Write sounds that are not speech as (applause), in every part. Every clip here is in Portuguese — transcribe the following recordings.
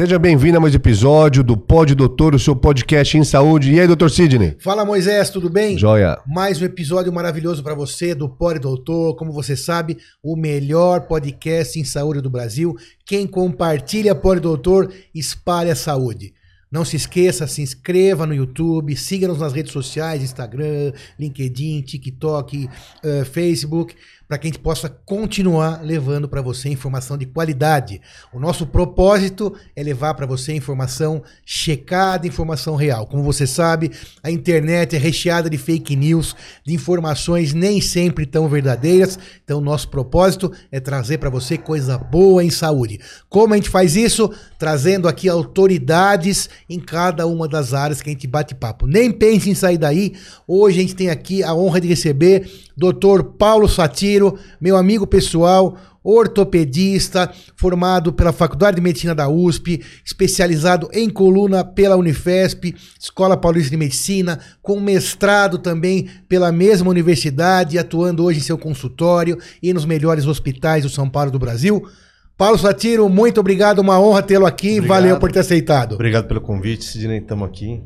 Seja bem-vindo a mais um episódio do Pod Doutor, o seu podcast em saúde. E aí, doutor Sidney? Fala Moisés, tudo bem? Joia. Mais um episódio maravilhoso para você do Pod Doutor. Como você sabe, o melhor podcast em saúde do Brasil. Quem compartilha Pod Doutor, espalha a saúde. Não se esqueça, se inscreva no YouTube, siga-nos nas redes sociais, Instagram, LinkedIn, TikTok, uh, Facebook para que a gente possa continuar levando para você informação de qualidade. O nosso propósito é levar para você informação checada, informação real. Como você sabe, a internet é recheada de fake news, de informações nem sempre tão verdadeiras. Então, nosso propósito é trazer para você coisa boa em saúde. Como a gente faz isso? Trazendo aqui autoridades em cada uma das áreas que a gente bate papo. Nem pense em sair daí. Hoje a gente tem aqui a honra de receber Dr. Paulo Satiro, meu amigo pessoal, ortopedista, formado pela Faculdade de Medicina da USP, especializado em coluna pela Unifesp, Escola Paulista de Medicina, com mestrado também pela mesma universidade, atuando hoje em seu consultório e nos melhores hospitais do São Paulo do Brasil. Paulo Satiro, muito obrigado, uma honra tê-lo aqui, obrigado. valeu por ter aceitado. Obrigado pelo convite, Sidney, estamos aqui.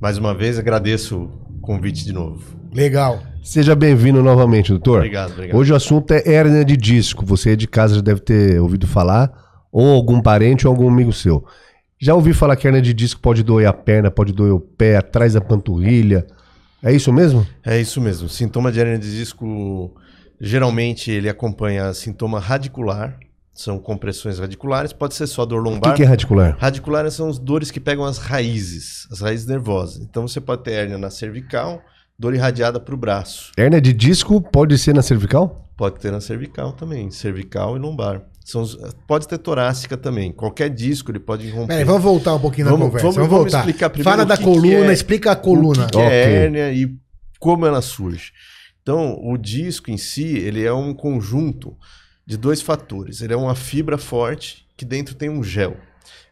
Mais uma vez, agradeço o convite de novo. Legal. Seja bem-vindo novamente, doutor. Obrigado, obrigado. Hoje o assunto é hérnia de disco. Você de casa já deve ter ouvido falar, ou algum parente ou algum amigo seu. Já ouvi falar que hérnia de disco pode doer a perna, pode doer o pé, atrás da panturrilha. É isso mesmo? É isso mesmo. Sintoma de hérnia de disco, geralmente ele acompanha sintoma radicular, são compressões radiculares, pode ser só dor lombar. O que, que é radicular? Radicular são as dores que pegam as raízes, as raízes nervosas. Então você pode ter hérnia na cervical, dor irradiada para o braço. Hérnia de disco pode ser na cervical? Pode ter na cervical também, cervical e lombar. São, pode ter torácica também. Qualquer disco ele pode romper. Peraí, vamos voltar um pouquinho na vamos, conversa. Vamos, vamos, voltar. explicar primeiro Fala da coluna, é, explica a coluna. O que, que okay. é hérnia e como ela surge. Então, o disco em si, ele é um conjunto de dois fatores. Ele é uma fibra forte que dentro tem um gel.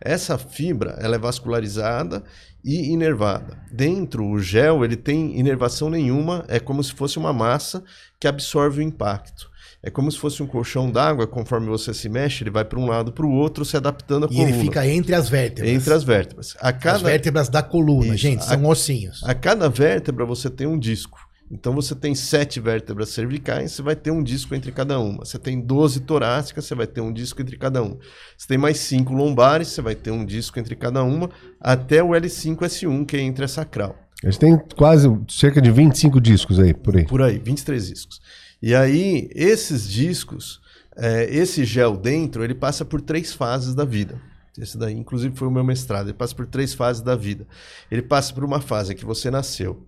Essa fibra ela é vascularizada e inervada. Dentro, o gel ele tem inervação nenhuma, é como se fosse uma massa que absorve o impacto. É como se fosse um colchão d'água, conforme você se mexe, ele vai para um lado para o outro, se adaptando à e coluna. E ele fica entre as vértebras. Entre as vértebras. A cada... As vértebras da coluna, Isso. gente, são a... ossinhos. A cada vértebra você tem um disco. Então você tem sete vértebras cervicais, você vai ter um disco entre cada uma. Você tem 12 torácicas, você vai ter um disco entre cada uma. Você tem mais cinco lombares, você vai ter um disco entre cada uma, até o L5S1, que é entre a sacral. A gente tem quase cerca de 25 discos aí, por aí. Por aí, 23 discos. E aí, esses discos, é, esse gel dentro, ele passa por três fases da vida. Esse daí, inclusive, foi o meu mestrado. Ele passa por três fases da vida. Ele passa por uma fase que você nasceu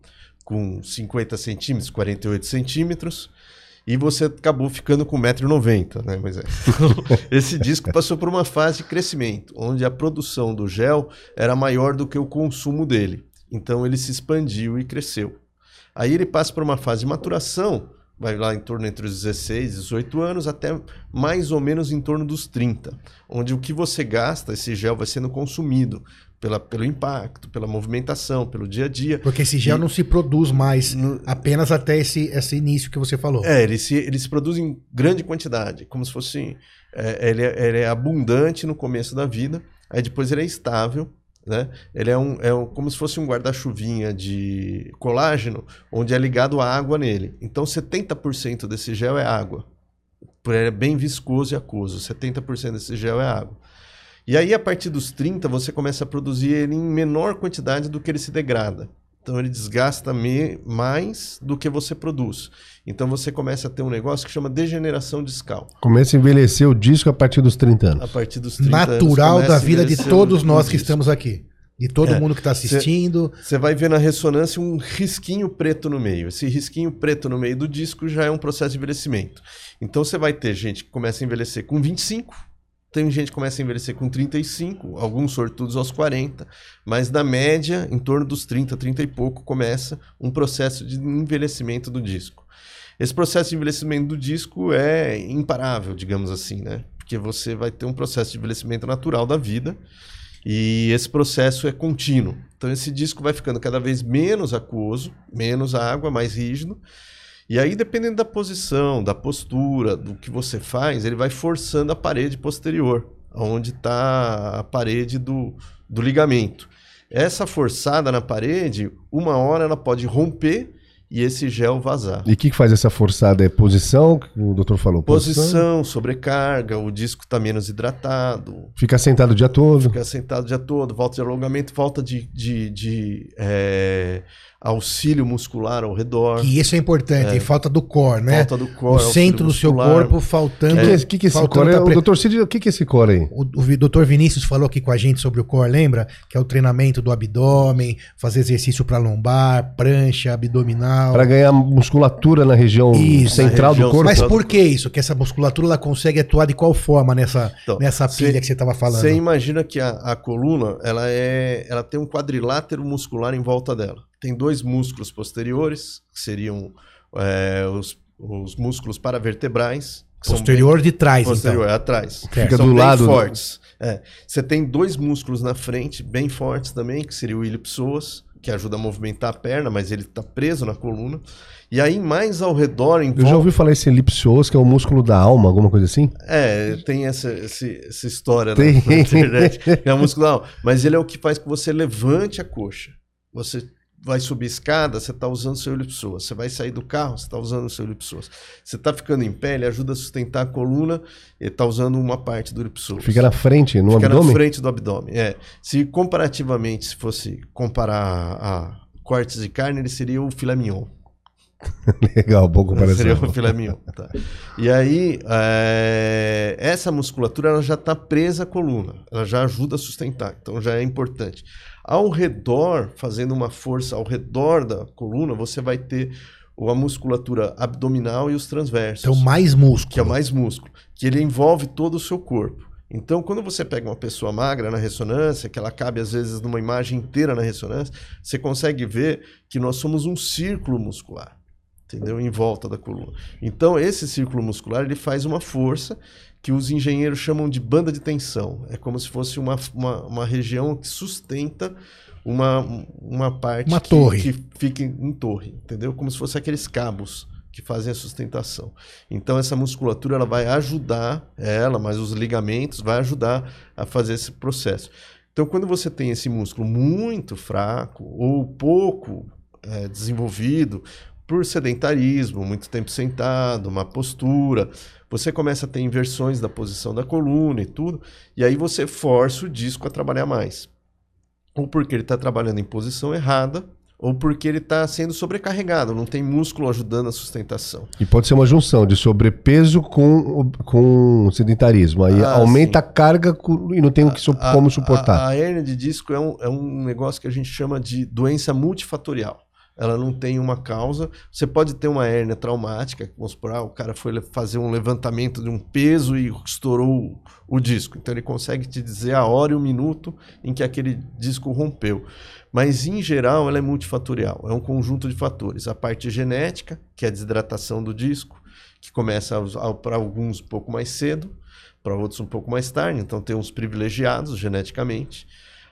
com 50 centímetros, 48 centímetros, e você acabou ficando com 1,90m, né? Mas é. (laughs) esse disco passou por uma fase de crescimento, onde a produção do gel era maior do que o consumo dele. Então ele se expandiu e cresceu. Aí ele passa por uma fase de maturação, vai lá em torno entre os 16 e 18 anos, até mais ou menos em torno dos 30, onde o que você gasta, esse gel vai sendo consumido pela, pelo impacto, pela movimentação, pelo dia a dia. Porque esse gel e, não se produz mais no, apenas até esse, esse início que você falou. É, ele se, ele se produz em grande quantidade, como se fosse. É, ele, é, ele é abundante no começo da vida, aí depois ele é estável. Né? Ele é, um, é um, como se fosse um guarda-chuvinha de colágeno, onde é ligado a água nele. Então, 70% desse gel é água. Ele é bem viscoso e aquoso. 70% desse gel é água. E aí, a partir dos 30, você começa a produzir ele em menor quantidade do que ele se degrada. Então ele desgasta mais do que você produz. Então você começa a ter um negócio que chama degeneração discal. Começa a envelhecer o disco a partir dos 30 anos. A partir dos 30 Natural anos, da vida de todos nós que estamos aqui. De todo é, mundo que está assistindo. Você vai ver na ressonância um risquinho preto no meio. Esse risquinho preto no meio do disco já é um processo de envelhecimento. Então você vai ter gente que começa a envelhecer com 25, tem gente que começa a envelhecer com 35, alguns sortudos aos 40, mas na média, em torno dos 30, 30 e pouco, começa um processo de envelhecimento do disco. Esse processo de envelhecimento do disco é imparável, digamos assim, né? Porque você vai ter um processo de envelhecimento natural da vida e esse processo é contínuo. Então esse disco vai ficando cada vez menos aquoso, menos água, mais rígido e aí, dependendo da posição, da postura, do que você faz, ele vai forçando a parede posterior, onde está a parede do, do ligamento. Essa forçada na parede, uma hora ela pode romper e esse gel vazar. E o que, que faz essa forçada? É posição, o doutor falou? Posição, sobrecarga, o disco está menos hidratado, Fica sentado o dia todo. fica sentado o dia todo, volta de alongamento, falta de, de, de, é, auxílio muscular ao redor, Que isso é importante, falta do core, né? falta do o core, centro do seu corpo O faltando. que, que, que, é esse faltando core? tá O pre- doutor Cid, o que, que é esse core aí? O, o doutor Vinícius falou aqui com a gente sobre o core, lembra? Que é o treinamento do abdômen, fazer exercício para lombar, prancha, abdominal. Para ganhar musculatura na região Isso, central na região do corpo. Mas por que isso? Que essa musculatura ela consegue atuar de qual forma nessa, Então, nessa cê- pilha que você estava falando? Você imagina que a, a coluna ela é, ela tem um quadrilátero muscular em volta dela. Tem dois músculos posteriores, que seriam é, os, os músculos paravertebrais. Que são Posterior de trás, bem, posterior, então. é atrás. Fica são do bem lado do- fortes. É. Você tem dois músculos na frente, bem fortes também, que seria o ilipsoas, que ajuda a movimentar a perna, mas ele está preso na coluna. E aí, mais ao redor, em Eu já volta- ouvi falar esse elipsoas, que é o músculo da alma, alguma coisa assim? É, tem essa, esse- essa história Tem. na, na internet. É muscular, mas ele é o que faz que você levante a coxa. Você vai subir escada, você está usando seu elipsoas. Você vai sair do carro, você está usando seu elipsoas. Você está ficando em pé, ele ajuda a sustentar a coluna, ele está usando uma parte do elipsoas. Fica na frente, no Fica abdômen? na frente do abdômen. É. Se comparativamente, se fosse comparar a cortes de carne, ele seria o filé mignon. (laughs) Legal, boa comparação. Seria o filé mignon. Tá. E aí, é, essa musculatura ela já está presa à coluna, ela já ajuda a sustentar, então já é importante. Ao redor, fazendo uma força ao redor da coluna, você vai ter a musculatura abdominal e os transversos, Então, mais músculo. que é mais músculo, que ele envolve todo o seu corpo. Então, quando você pega uma pessoa magra na ressonância, que ela cabe às vezes numa imagem inteira na ressonância, você consegue ver que nós somos um círculo muscular entendeu? Em volta da coluna. Então, esse círculo muscular ele faz uma força que os engenheiros chamam de banda de tensão. É como se fosse uma, uma, uma região que sustenta uma, uma parte Uma que, torre. que fica em, torre, entendeu? Como se fosse aqueles cabos que fazem a sustentação. Então essa musculatura ela vai ajudar ela, mas os ligamentos vai ajudar a fazer esse processo. Então quando você tem esse músculo muito fraco ou pouco é, desenvolvido por sedentarismo, muito tempo sentado, má postura, você começa a ter inversões da posição da coluna e tudo, e aí você força o disco a trabalhar mais. Ou porque ele está trabalhando em posição errada, ou porque ele está sendo sobrecarregado, não tem músculo ajudando a sustentação. E pode ser uma junção de sobrepeso com, com sedentarismo. Aí Ah, aumenta sim. a carga e não tem o que A- como A, suportar. a hérnia de disco é um, é um negócio que a gente chama de doença multifatorial. Ela não tem uma causa. Você pode ter uma hérnia traumática, vamos supor, ah, o cara foi fazer um levantamento de um peso e estourou o, o disco. Então ele consegue te dizer a hora e o minuto em que aquele disco rompeu. Mas em geral ela é multifatorial, é um conjunto de fatores. A parte genética, que é a desidratação do disco, que começa para alguns um pouco mais cedo, para outros um pouco mais tarde, então tem uns privilegiados geneticamente.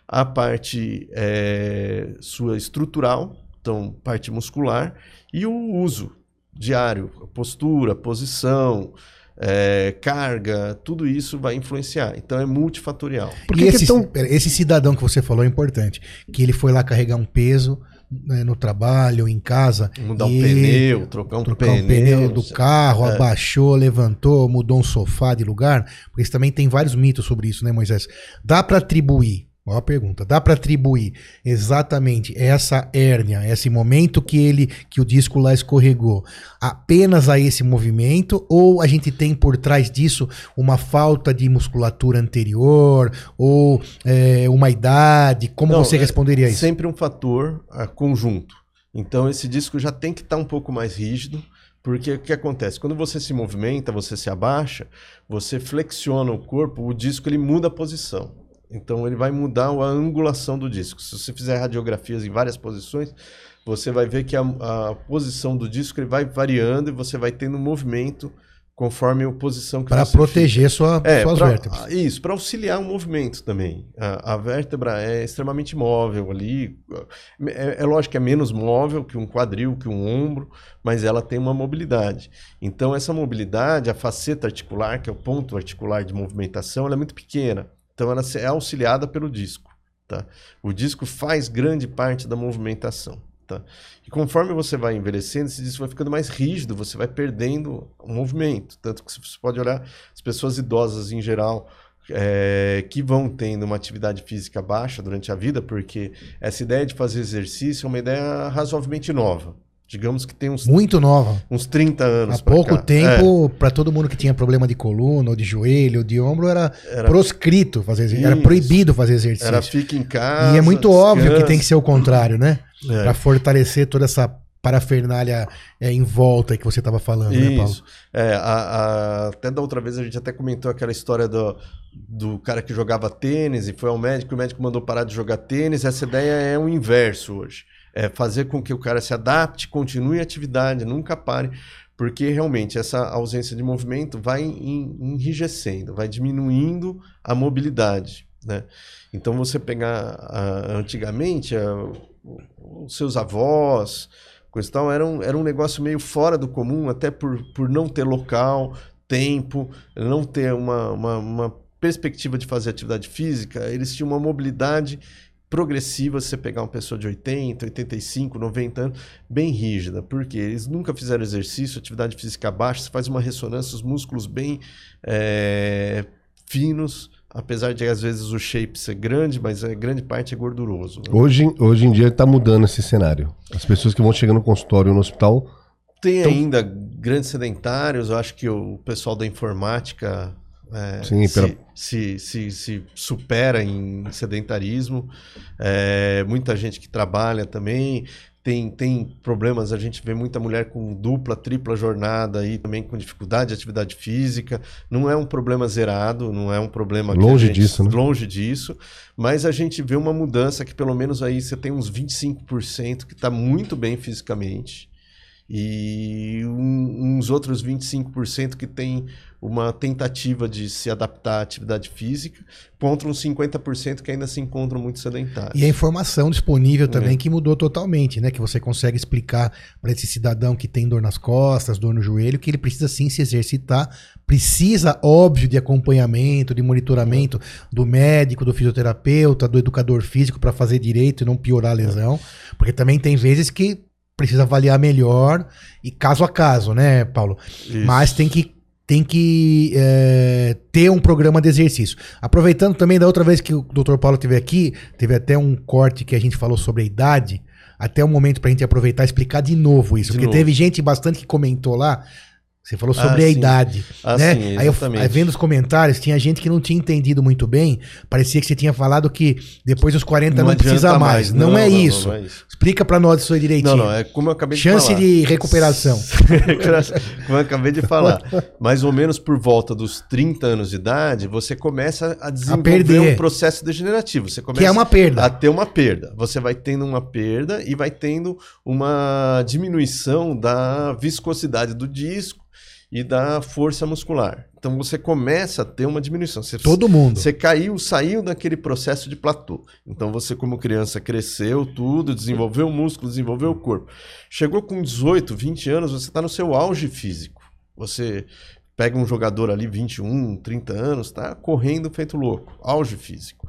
A parte é, sua estrutural, então parte muscular, e o uso diário, postura, posição, é, carga, tudo isso vai influenciar. Então é multifatorial. Por e que que é esse, tão- esse cidadão que você falou é importante. Que ele foi lá carregar um peso né, no trabalho, em casa. Mudar um pneu, trocar um trocar pneu. um pneu do carro, É. abaixou, levantou, mudou um sofá de lugar. Porque também tem vários mitos sobre isso, né, Moisés? Dá para atribuir, ó a pergunta, dá para atribuir exatamente essa hérnia, esse momento que ele, que o disco lá escorregou, apenas a esse movimento ou a gente tem por trás disso uma falta de musculatura anterior ou é, uma idade? Como Não, você é responderia isso? Sempre um fator ah, conjunto. Então esse disco já tem que estar um pouco mais rígido, porque o que acontece? Quando você se movimenta, você se abaixa, você flexiona o corpo, o disco ele muda a posição. Então ele vai mudar a angulação do disco. Se você fizer radiografias em várias posições, você vai ver que a, a posição do disco ele vai variando e você vai tendo movimento conforme a posição que Para você fica. proteger sua, É, suas pra- vértebras. Isso, para auxiliar o movimento também. A, a vértebra é extremamente móvel ali. É, é lógico que é menos móvel que um quadril, que um ombro, mas ela tem uma mobilidade. Então, essa mobilidade, a faceta articular, que é o ponto articular de movimentação, ela é muito pequena. Então, ela é auxiliada pelo disco. Tá? O disco faz grande parte da movimentação. Tá? E conforme você vai envelhecendo, esse disco vai ficando mais rígido, você vai perdendo o movimento. Tanto que você pode olhar as pessoas idosas em geral é, que vão tendo uma atividade física baixa durante a vida, porque essa ideia de fazer exercício é uma ideia razoavelmente nova. Digamos que tem uns, Muito nova. uns 30 anos. Há pouco cá. tempo, para todo mundo que tinha problema de coluna, ou de joelho, ou de ombro, era, Era- proscrito fazer exercício. Era Isso. proibido fazer É, exercício. era fica em casa. e é muito óbvio que descansa. tem que ser o contrário, né? É. Para fortalecer toda essa parafernália é, em volta que você estava falando, né, Paulo? Isso. É, a- a- até da outra vez a gente até comentou aquela história do, do cara que jogava tênis e foi ao médico, o médico mandou parar de jogar tênis. Essa ideia é o inverso hoje. É fazer com que o cara se adapte, continue a atividade, nunca pare, porque realmente essa ausência de movimento vai en- enrijecendo, vai diminuindo a mobilidade. Né? Então você pegar ah, antigamente o- os seus avós, coisa e tal, era um, era um negócio meio fora do comum, até por, por não ter local, tempo, não ter uma, uma, uma perspectiva de fazer atividade física, eles tinham uma mobilidade progressiva, se você pegar uma pessoa de 80, 85, 90 anos, bem rígida, porque eles nunca fizeram exercício, atividade física baixa, você faz uma ressonância, os músculos bem é, finos, apesar de às vezes o shape ser grande, mas a grande parte é gorduroso. né? Hoje, hoje em dia está mudando esse cenário. As pessoas que vão chegando no consultório no hospital. Tem Então- ainda grandes sedentários, eu acho que o pessoal da informática é, Sim, se, pela- se, se, se supera em sedentarismo. É, muita gente que trabalha também. Tem, tem problemas, a gente vê muita mulher com dupla, tripla jornada aí também com dificuldade de atividade física. Não é um problema zerado, não é um problema Longe gente- disso, né? longe disso, mas a gente vê uma mudança que pelo menos aí você tem uns 25% que está muito bem fisicamente e um- uns outros 25% que tem uma tentativa de se adaptar à atividade física, contra uns 50% que ainda se encontram muito sedentários. E a informação disponível também É. que mudou totalmente, né? Que você consegue explicar para esse cidadão que tem dor nas costas, dor no joelho, que ele precisa sim se exercitar, precisa, óbvio, de acompanhamento, de monitoramento do médico, do fisioterapeuta, do educador físico para fazer direito e não piorar a lesão, porque também tem vezes que precisa avaliar melhor e caso a caso, né, Paulo? Isso. Mas tem que, tem que é, ter um programa de exercício. Aproveitando também da outra vez que o Dr. Paulo esteve aqui, teve até um corte que a gente falou sobre a idade. Até o momento para a gente aproveitar e explicar de novo isso. De porque novo. teve gente bastante que comentou lá. Você falou sobre Ah, a sim. idade. Ah, né? sim, aí, eu, aí vendo os comentários, tinha gente que não tinha entendido muito bem. Parecia que você tinha falado que depois dos 40 não, adianta precisa mais. Não, é isso. Não, é isso. Explica para nós isso aí direitinho. Não, não, é como eu acabei de Chance falar. de recuperação. (laughs) Como eu acabei de falar. Mais ou menos por volta dos 30 anos de idade, você começa a desenvolver perder. um processo degenerativo. Você começa Que é uma perda. a ter uma perda. Você vai tendo uma perda e vai tendo uma diminuição da viscosidade do disco e da força muscular. Então você começa a ter uma diminuição. Você, Todo mundo. você caiu, saiu daquele processo de platô. Então você, como criança, cresceu tudo, desenvolveu o músculo, desenvolveu o corpo. Chegou com 18, 20 anos, você está no seu auge físico. Você pega um jogador ali, 21, 30 anos, está correndo feito louco. Auge físico.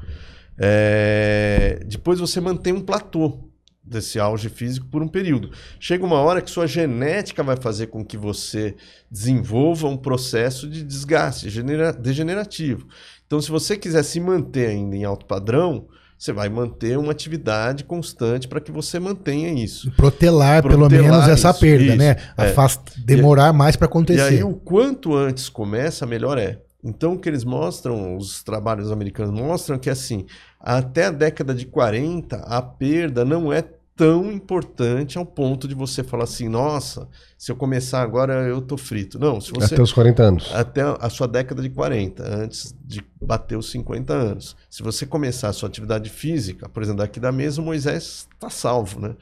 É, Depois você mantém um platô desse auge físico por um período. Chega uma hora que sua genética vai fazer com que você desenvolva um processo de desgaste genera- degenerativo. Então, se você quiser se manter ainda em alto padrão, você vai manter uma atividade constante para que você mantenha isso. Protelar, pelo Protelar menos, essa isso, perda, isso, né? é. Afasta, demorar mais para E acontecer. aí, o quanto antes começa, melhor é. Então, o que eles mostram, os trabalhos americanos mostram que, assim, até a década de 40, a perda não é tão importante ao ponto de você falar assim, nossa, se eu começar agora eu tô frito. Não, se você... Até os 40 anos. Até a sua década de 40, antes de bateu os 50 anos. Se você começar a sua atividade física, por exemplo, daqui da mesa, o Moisés está salvo, né?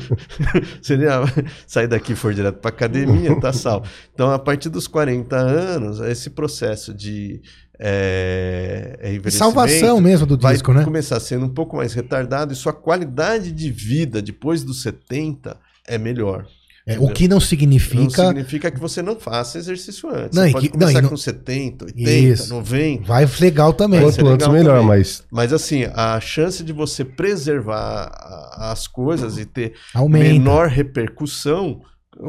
(laughs) Se ele (laughs) sair daqui e for direto para academia, está salvo. Então, a partir dos 40 anos, esse processo de é, é Salvação mesmo do disco, vai né? começar sendo um pouco mais retardado e sua qualidade de vida depois dos 70 é melhor. É, o que não significa. Não significa que você não faça exercício antes. Não, você pode que, começar não, com 70, 80, isso. 90. Vai legal também. Quanto antes, melhor, também. mas. Mas assim, a chance de você preservar as coisas e ter Aumenta. menor repercussão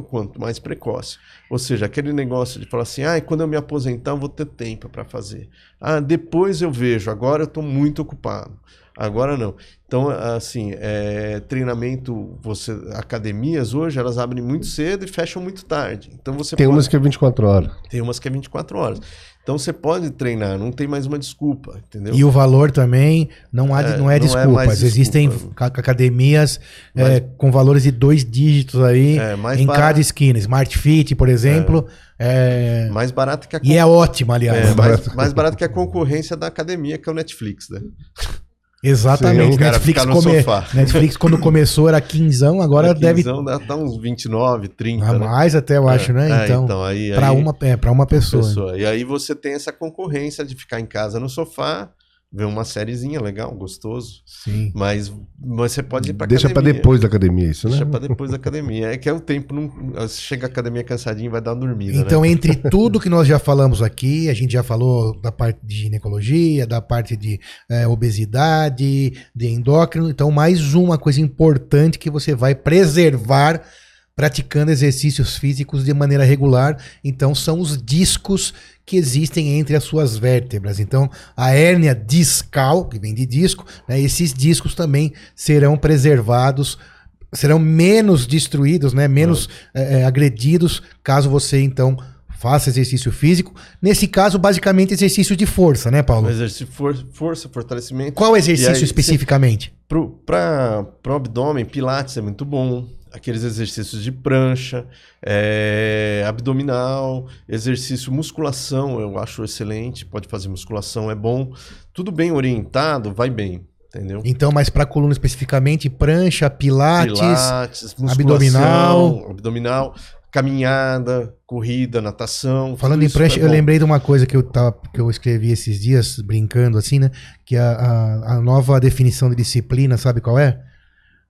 quanto mais precoce. Ou seja, aquele negócio de falar assim, ah, quando eu me aposentar eu vou ter tempo para fazer. Ah, depois eu vejo, agora eu estou muito ocupado. Agora não. Então, assim, é, treinamento, você, academias hoje, elas abrem muito cedo e fecham muito tarde. Então você Tem pode... umas que é 24 horas. Tem umas que é 24 horas. Então você pode treinar, não tem mais uma desculpa, entendeu? E o valor também não, há, é, não é não desculpa. É Existem academias é, com valores de dois dígitos aí é, em barato. cada esquina. Smart Fit, por exemplo. É. Mais barato que a E é ótimo, aliás. mais, mais barato que a concorrência da academia, que é o Netflix, né? Exatamente. Sim, Netflix, come... Netflix, quando começou, era 15, agora deve. 15 deve. Dá uns 29, 30. A mais né? até, eu acho, né? É, então, então aí, para uma, é, uma pessoa. pessoa. E aí você tem essa concorrência de ficar em casa no sofá ver uma sériezinha legal, gostoso. Sim. Mas você pode ir pra Deixa academia. pra depois da academia, isso, né? Deixa pra depois da academia. É que é o tempo, não, chega a academia cansadinho vai dar uma dormida, Então, né? entre tudo que nós já falamos aqui, a gente já falou da parte de ginecologia, da parte de é, obesidade, de endócrino. Então, mais uma coisa importante que você vai preservar praticando exercícios físicos de maneira regular. Então, são os discos que existem entre as suas vértebras. Então, a hérnia discal, que vem de disco, né, esses discos também serão preservados, serão menos destruídos, né, menos é, agredidos, caso você, então, faça exercício físico. Nesse caso, basicamente, exercício de força, né, Paulo? Exercício de for força, fortalecimento. Qual exercício aí, especificamente? Para o abdômen, pilates é muito bom aqueles exercícios de prancha, é, abdominal, exercício musculação, eu acho excelente. Pode fazer musculação, é bom. Tudo bem orientado, vai bem. Entendeu? Então, mas para coluna especificamente, prancha, pilates, pilates abdominal, abdominal, caminhada, corrida, natação. Falando em prancha, é eu lembrei de uma coisa que eu, tava, que eu escrevi esses dias, brincando assim, né? Que a, a, a nova definição de disciplina, sabe qual é?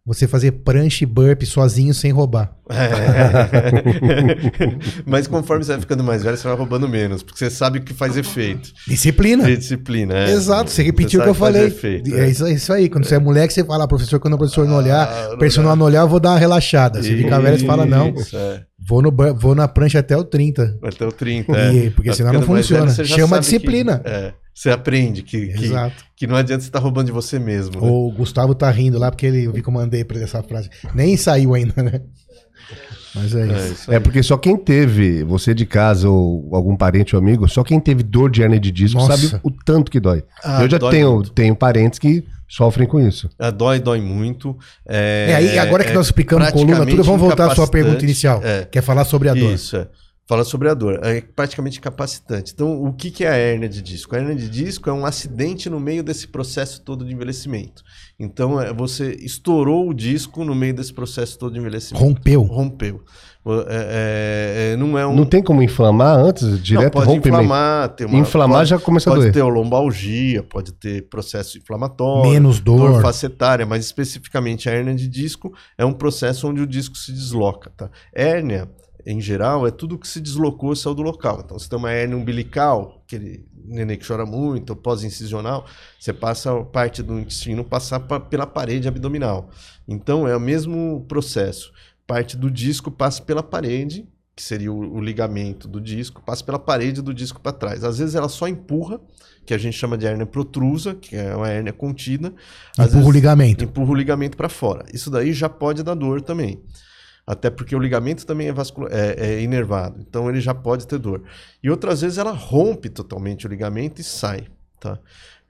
Você fazer prancha e burp sozinho sem roubar. É. (laughs) Mas conforme você vai ficando mais velho, você vai roubando menos, porque você sabe o que faz efeito. Disciplina. E disciplina, é. Exato, você repetiu o que eu falei. Efeito, é. é. isso aí. Quando é. você é moleque, você fala, ah, professor, quando o professor não olhar, ah, o personal não olhar, eu vou dar uma relaxada. Você fica velho, você fala, não. É. Vou, no, vou na prancha até o 30. Até o 30, é. Porque senão não funciona. Velho, Chama disciplina. Que, é. Você aprende que, que, que, não adianta você estar tá roubando de você mesmo. Né? O Gustavo tá rindo lá porque ele, eu vi que eu mandei pra ele essa frase. Nem saiu ainda, né? Mas é isso. É, isso é, porque só quem teve, você de casa ou algum parente ou amigo, só quem teve dor de hernia de disco Nossa. sabe o tanto que dói. Ah, eu já tenho, tenho parentes que sofrem com isso. É, dói, dói muito. É, é aí agora que nós explicamos coluna, tudo, vamos voltar à sua pergunta inicial. É, quer falar sobre a dor. Isso, é. Fala sobre a dor. É praticamente capacitante. Então, o que, é a hérnia de disco? A hérnia de disco é um acidente no meio desse processo todo de envelhecimento. Então, é, você estourou o disco no meio desse processo todo de envelhecimento. Rompeu. Rompeu. É, é, é não é um... Não tem como inflamar antes, direto não, pode rompimento. inflamar. Ter uma, inflamar pode, já começa a doer. Pode ter lombalgia, pode ter processo inflamatório. Menos dor. Dor facetária, mas especificamente a hérnia de disco é um processo onde o disco se desloca. Tá? Hérnia em geral, é tudo que se deslocou saiu do local. Então, você tem uma hernia umbilical, aquele neném que chora muito, pós-incisional, você passa parte do intestino passar pra, pela parede abdominal. Então, é o mesmo processo. Parte do disco passa pela parede, que seria o, o ligamento do disco, passa pela parede do disco para trás. Às vezes ela só empurra, que a gente chama de hernia protrusa, que é uma hernia contida. Às empurra vezes, o ligamento. Empurra o ligamento para fora. Isso daí já pode dar dor também até porque o ligamento também é, vascular, é, é inervado, então ele já pode ter dor. E outras vezes ela rompe totalmente o ligamento e sai. Tá?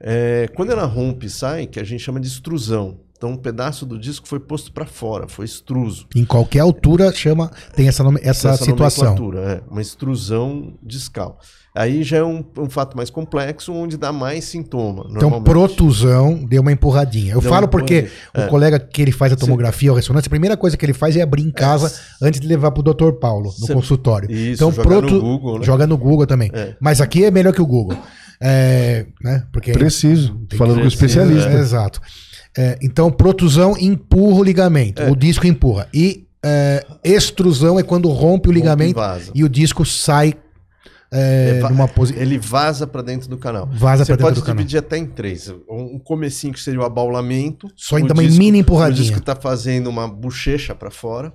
É, quando ela rompe e sai, que a gente chama de extrusão. Então um pedaço do disco foi posto para fora, foi extruso. Em qualquer altura chama tem essa, nome- essa, situação. nomenclatura, É, uma extrusão discal. Aí já é um, um fato mais complexo, onde dá mais sintoma. Então, protusão deu uma empurradinha. Eu Deu falo porque empurradinha. o É. colega que ele faz a tomografia ou ressonância, a primeira coisa que ele faz é abrir em casa antes de levar pro Dr. Paulo, no Cê- consultório. Isso, então, jogar protu... no Google, né? joga no Google também. É. Mas aqui é melhor que o Google. É, né? Porque Preciso. Falando com o especialista. É, exato. É, então, protusão empurra o ligamento. É. O disco empurra. E é, extrusão é quando rompe o ligamento vaza. e o disco sai é, numa posição. Ele vaza para dentro do canal. Vaza Você pra dentro pode do canal. dividir até em três. Um comecinho que seria o abaulamento. Só O ainda uma mini O empurradinha. disco está fazendo uma bochecha para fora.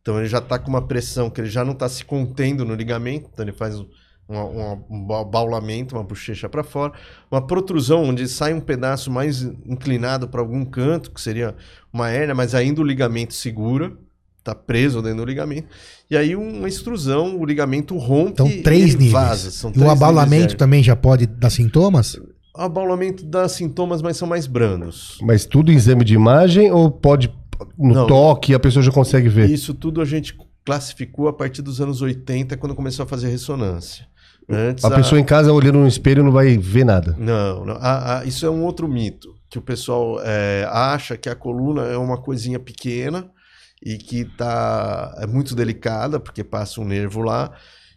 Então ele já está com uma pressão que ele já não está se contendo no ligamento. Então ele faz um, um ba- baulamento, uma bochecha para fora. Uma protrusão onde sai um pedaço mais inclinado para algum canto, que seria uma hérnia, mas ainda o ligamento segura. Está preso dentro do ligamento. E aí uma extrusão, o ligamento rompe Então, e três ele níveis. vaza. São e três o níveis abaulamento também já pode dar sintomas? o abaulamento dá sintomas, mas são mais brandos. Mas tudo em exame de imagem ou pode no Não. toque a pessoa já consegue ver? Isso tudo a gente classificou a partir dos anos 80, quando começou a fazer ressonância. Antes, A pessoa em casa olhando no espelho não vai ver nada. Não, não. A- a- isso é um outro mito. Que o pessoal é, acha que a coluna é uma coisinha pequena e que tá, é muito delicada, porque passa um nervo lá,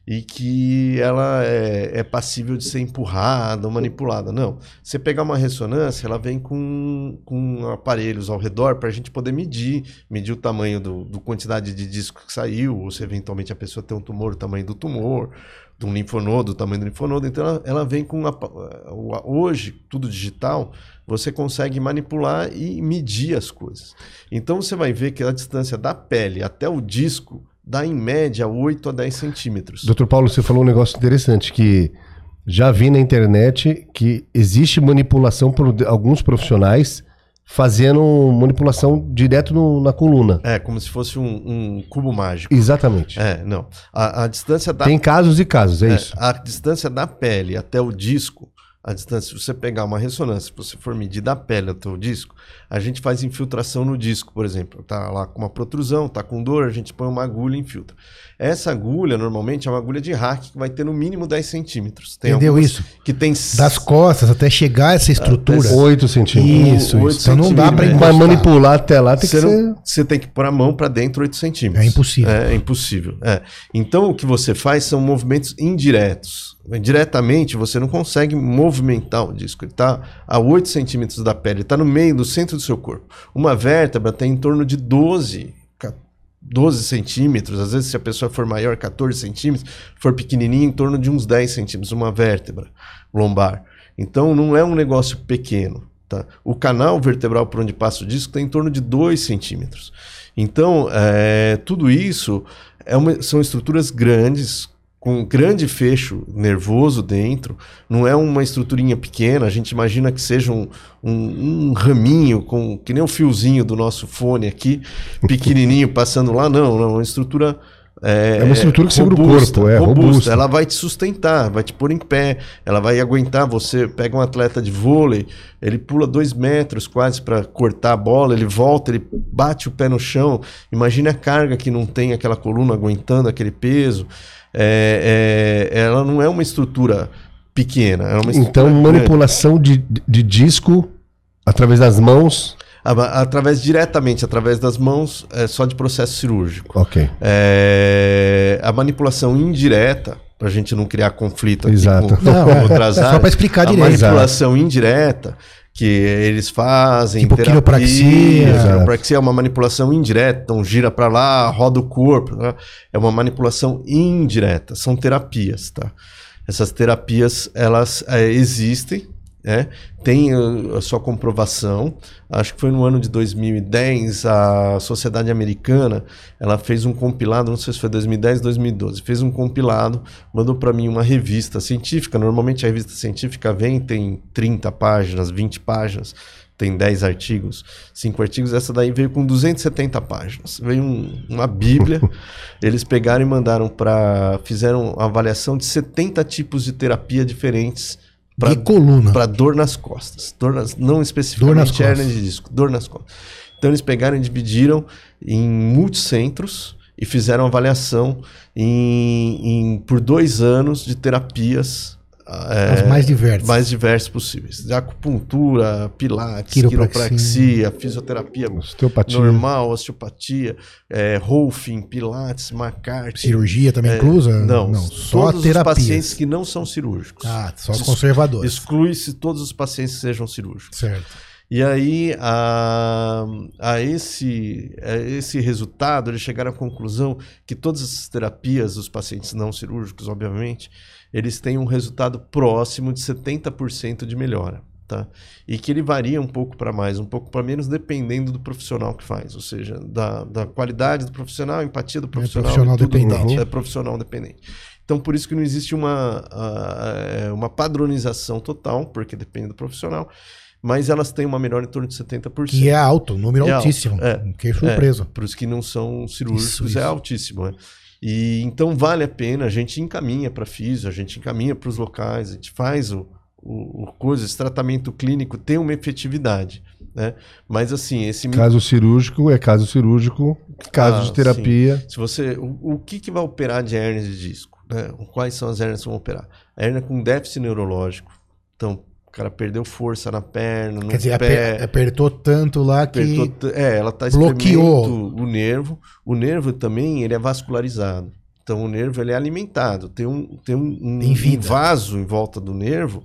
e que ela é, é passível de ser empurrada ou manipulada. Não. Você pegar uma ressonância, ela vem com, com aparelhos ao redor para a gente poder medir, medir o tamanho do, do quantidade de disco que saiu, ou se eventualmente a pessoa tem um tumor, o tamanho do tumor, de um linfonodo, o tamanho do linfonodo. Então ela, ela vem com. o- Hoje, tudo digital, você consegue manipular e medir as coisas. Então você vai ver que a distância da pele até o disco dá em média 8 a 10 centímetros. Doutor Paulo, você falou um negócio interessante que já vi na internet que existe manipulação por alguns profissionais fazendo manipulação direto no- na coluna. É, como se fosse um, um cubo mágico. Exatamente. É, não. A, a distância da Tem casos e casos, é, É, isso. A distância da pele até o disco, a distância, se você pegar uma ressonância, se você for medir da pele até o disco, a gente faz infiltração no disco, por exemplo. Tá lá com uma protrusão, tá com dor, a gente põe uma agulha e infiltra. Essa agulha, normalmente, é uma agulha de hack que vai ter no mínimo 10 centímetros. Tem Entendeu isso? Que tem... Das costas até chegar essa estrutura. 8 centímetros. Isso, oito isso. Então não dá encostar. manipular até lá tem que Você, ser. não- você tem que pôr a mão para dentro 8 centímetros. É impossível. É, é impossível. é. Então, o que você faz são movimentos indiretos. Diretamente, você não consegue movimentar o disco. Ele está a 8 centímetros da pele, está no meio, do centro do seu corpo. Uma vértebra tem em torno de 12, ca- 12 centímetros. Às vezes, se a pessoa for maior, 14 centímetros. For pequenininha, em torno de uns 10 centímetros. Uma vértebra lombar. Então, não é um negócio pequeno. Tá? O canal vertebral por onde passa o disco tem em torno de 2 centímetros. Então, é, tudo isso é uma- são estruturas grandes, com grande fecho nervoso dentro. Não é uma estruturinha pequena. A gente imagina que seja um, um- um raminho, com, que nem o fiozinho do nosso fone aqui, pequenininho, (laughs) passando lá. Não, não. É uma estrutura. É, É uma estrutura que segura o corpo, é, robusta. Ela vai te sustentar, vai te pôr em pé, ela vai aguentar você. Pega um atleta de vôlei, ele pula dois metros quase para cortar a bola, ele volta, ele bate o pé no chão. Imagine a carga que não tem aquela coluna aguentando aquele peso. É, é, ela não é uma estrutura pequena, é uma estrutura Então, grande. manipulação de, de disco através das mãos. A- Através diretamente, através das mãos, é só de processo cirúrgico. Ok. É, a manipulação indireta, para a gente não criar conflito aqui Exato. com, Não, com é, outras só áreas, pra explicar a direito. manipulação indireta que eles fazem, Tipo terapia, quiropraxia. Exato. quiropraxia é uma manipulação indireta, então gira para lá, roda o corpo, né? é uma manipulação indireta, são terapias, tá? Essas terapias, elas é, existem, né? Tem uh, a sua comprovação. Acho que foi no ano de 2010 a Sociedade Americana, ela fez um compilado, não sei se foi 2010, 2012, fez um compilado, mandou para mim uma revista científica. Normalmente a revista científica vem tem 30 páginas, 20 páginas, tem 10 artigos, 5 artigos. Essa daí veio com 270 páginas. Veio um- uma bíblia. (laughs) Eles pegaram e mandaram para fizeram avaliação de 70 tipos de terapia diferentes Pra- de coluna. para dor nas costas. Dor nas, não especificamente Dor nas hérnia costas. de disco, dor nas costas. Então eles pegaram e dividiram em multicentros e fizeram avaliação em, em- por dois anos de terapias As é, mais diversas. mais diversas possíveis. De acupuntura, pilates, Quiropraxia. quiropraxia, fisioterapia Osteopatia. normal, osteopatia, é, Rolfing, pilates, McCarthy. Cirurgia também É, inclusa? Não, só todos terapia. os pacientes que não são cirúrgicos. Ah, só Ex- conservadores. Exclui-se todos os pacientes que sejam cirúrgicos. Certo. E aí, a, a esse, a esse resultado, eles chegaram à conclusão que todas essas terapias, os pacientes não cirúrgicos, obviamente, eles têm um resultado próximo de 70% de melhora. Tá? E que ele varia um pouco para mais, um pouco para menos, dependendo do profissional que faz, ou seja, da, da qualidade do profissional, empatia do profissional, profissional e tudo dependente. É profissional dependente. Então, por isso que não existe uma, é, uma padronização total, porque depende do profissional, mas elas têm uma melhora em torno de 70%. Que é alto, número É altíssimo. alto, é. Fiquei surpreso. Para os que não são cirúrgicos, Isso, isso. é altíssimo. Né? E então vale a pena, a gente encaminha para físio, a gente encaminha para os locais, a gente faz o, o, o coisa, esse tratamento clínico tem uma efetividade. Né? Mas assim, esse Caso cirúrgico é caso cirúrgico, caso Ah, de terapia. Se você, o, o que, que vai operar de hérnia de disco? né? Quais são as hérnias que vão operar? A hérnia com déficit neurológico. Então, cara perdeu força na perna, no Quer dizer, pé. aper- apertou tanto lá que. apertou é, ela está bloqueou. o nervo. O nervo também ele é vascularizado. Então, o nervo ele é alimentado. Tem um, tem um, Tem um vaso em volta do nervo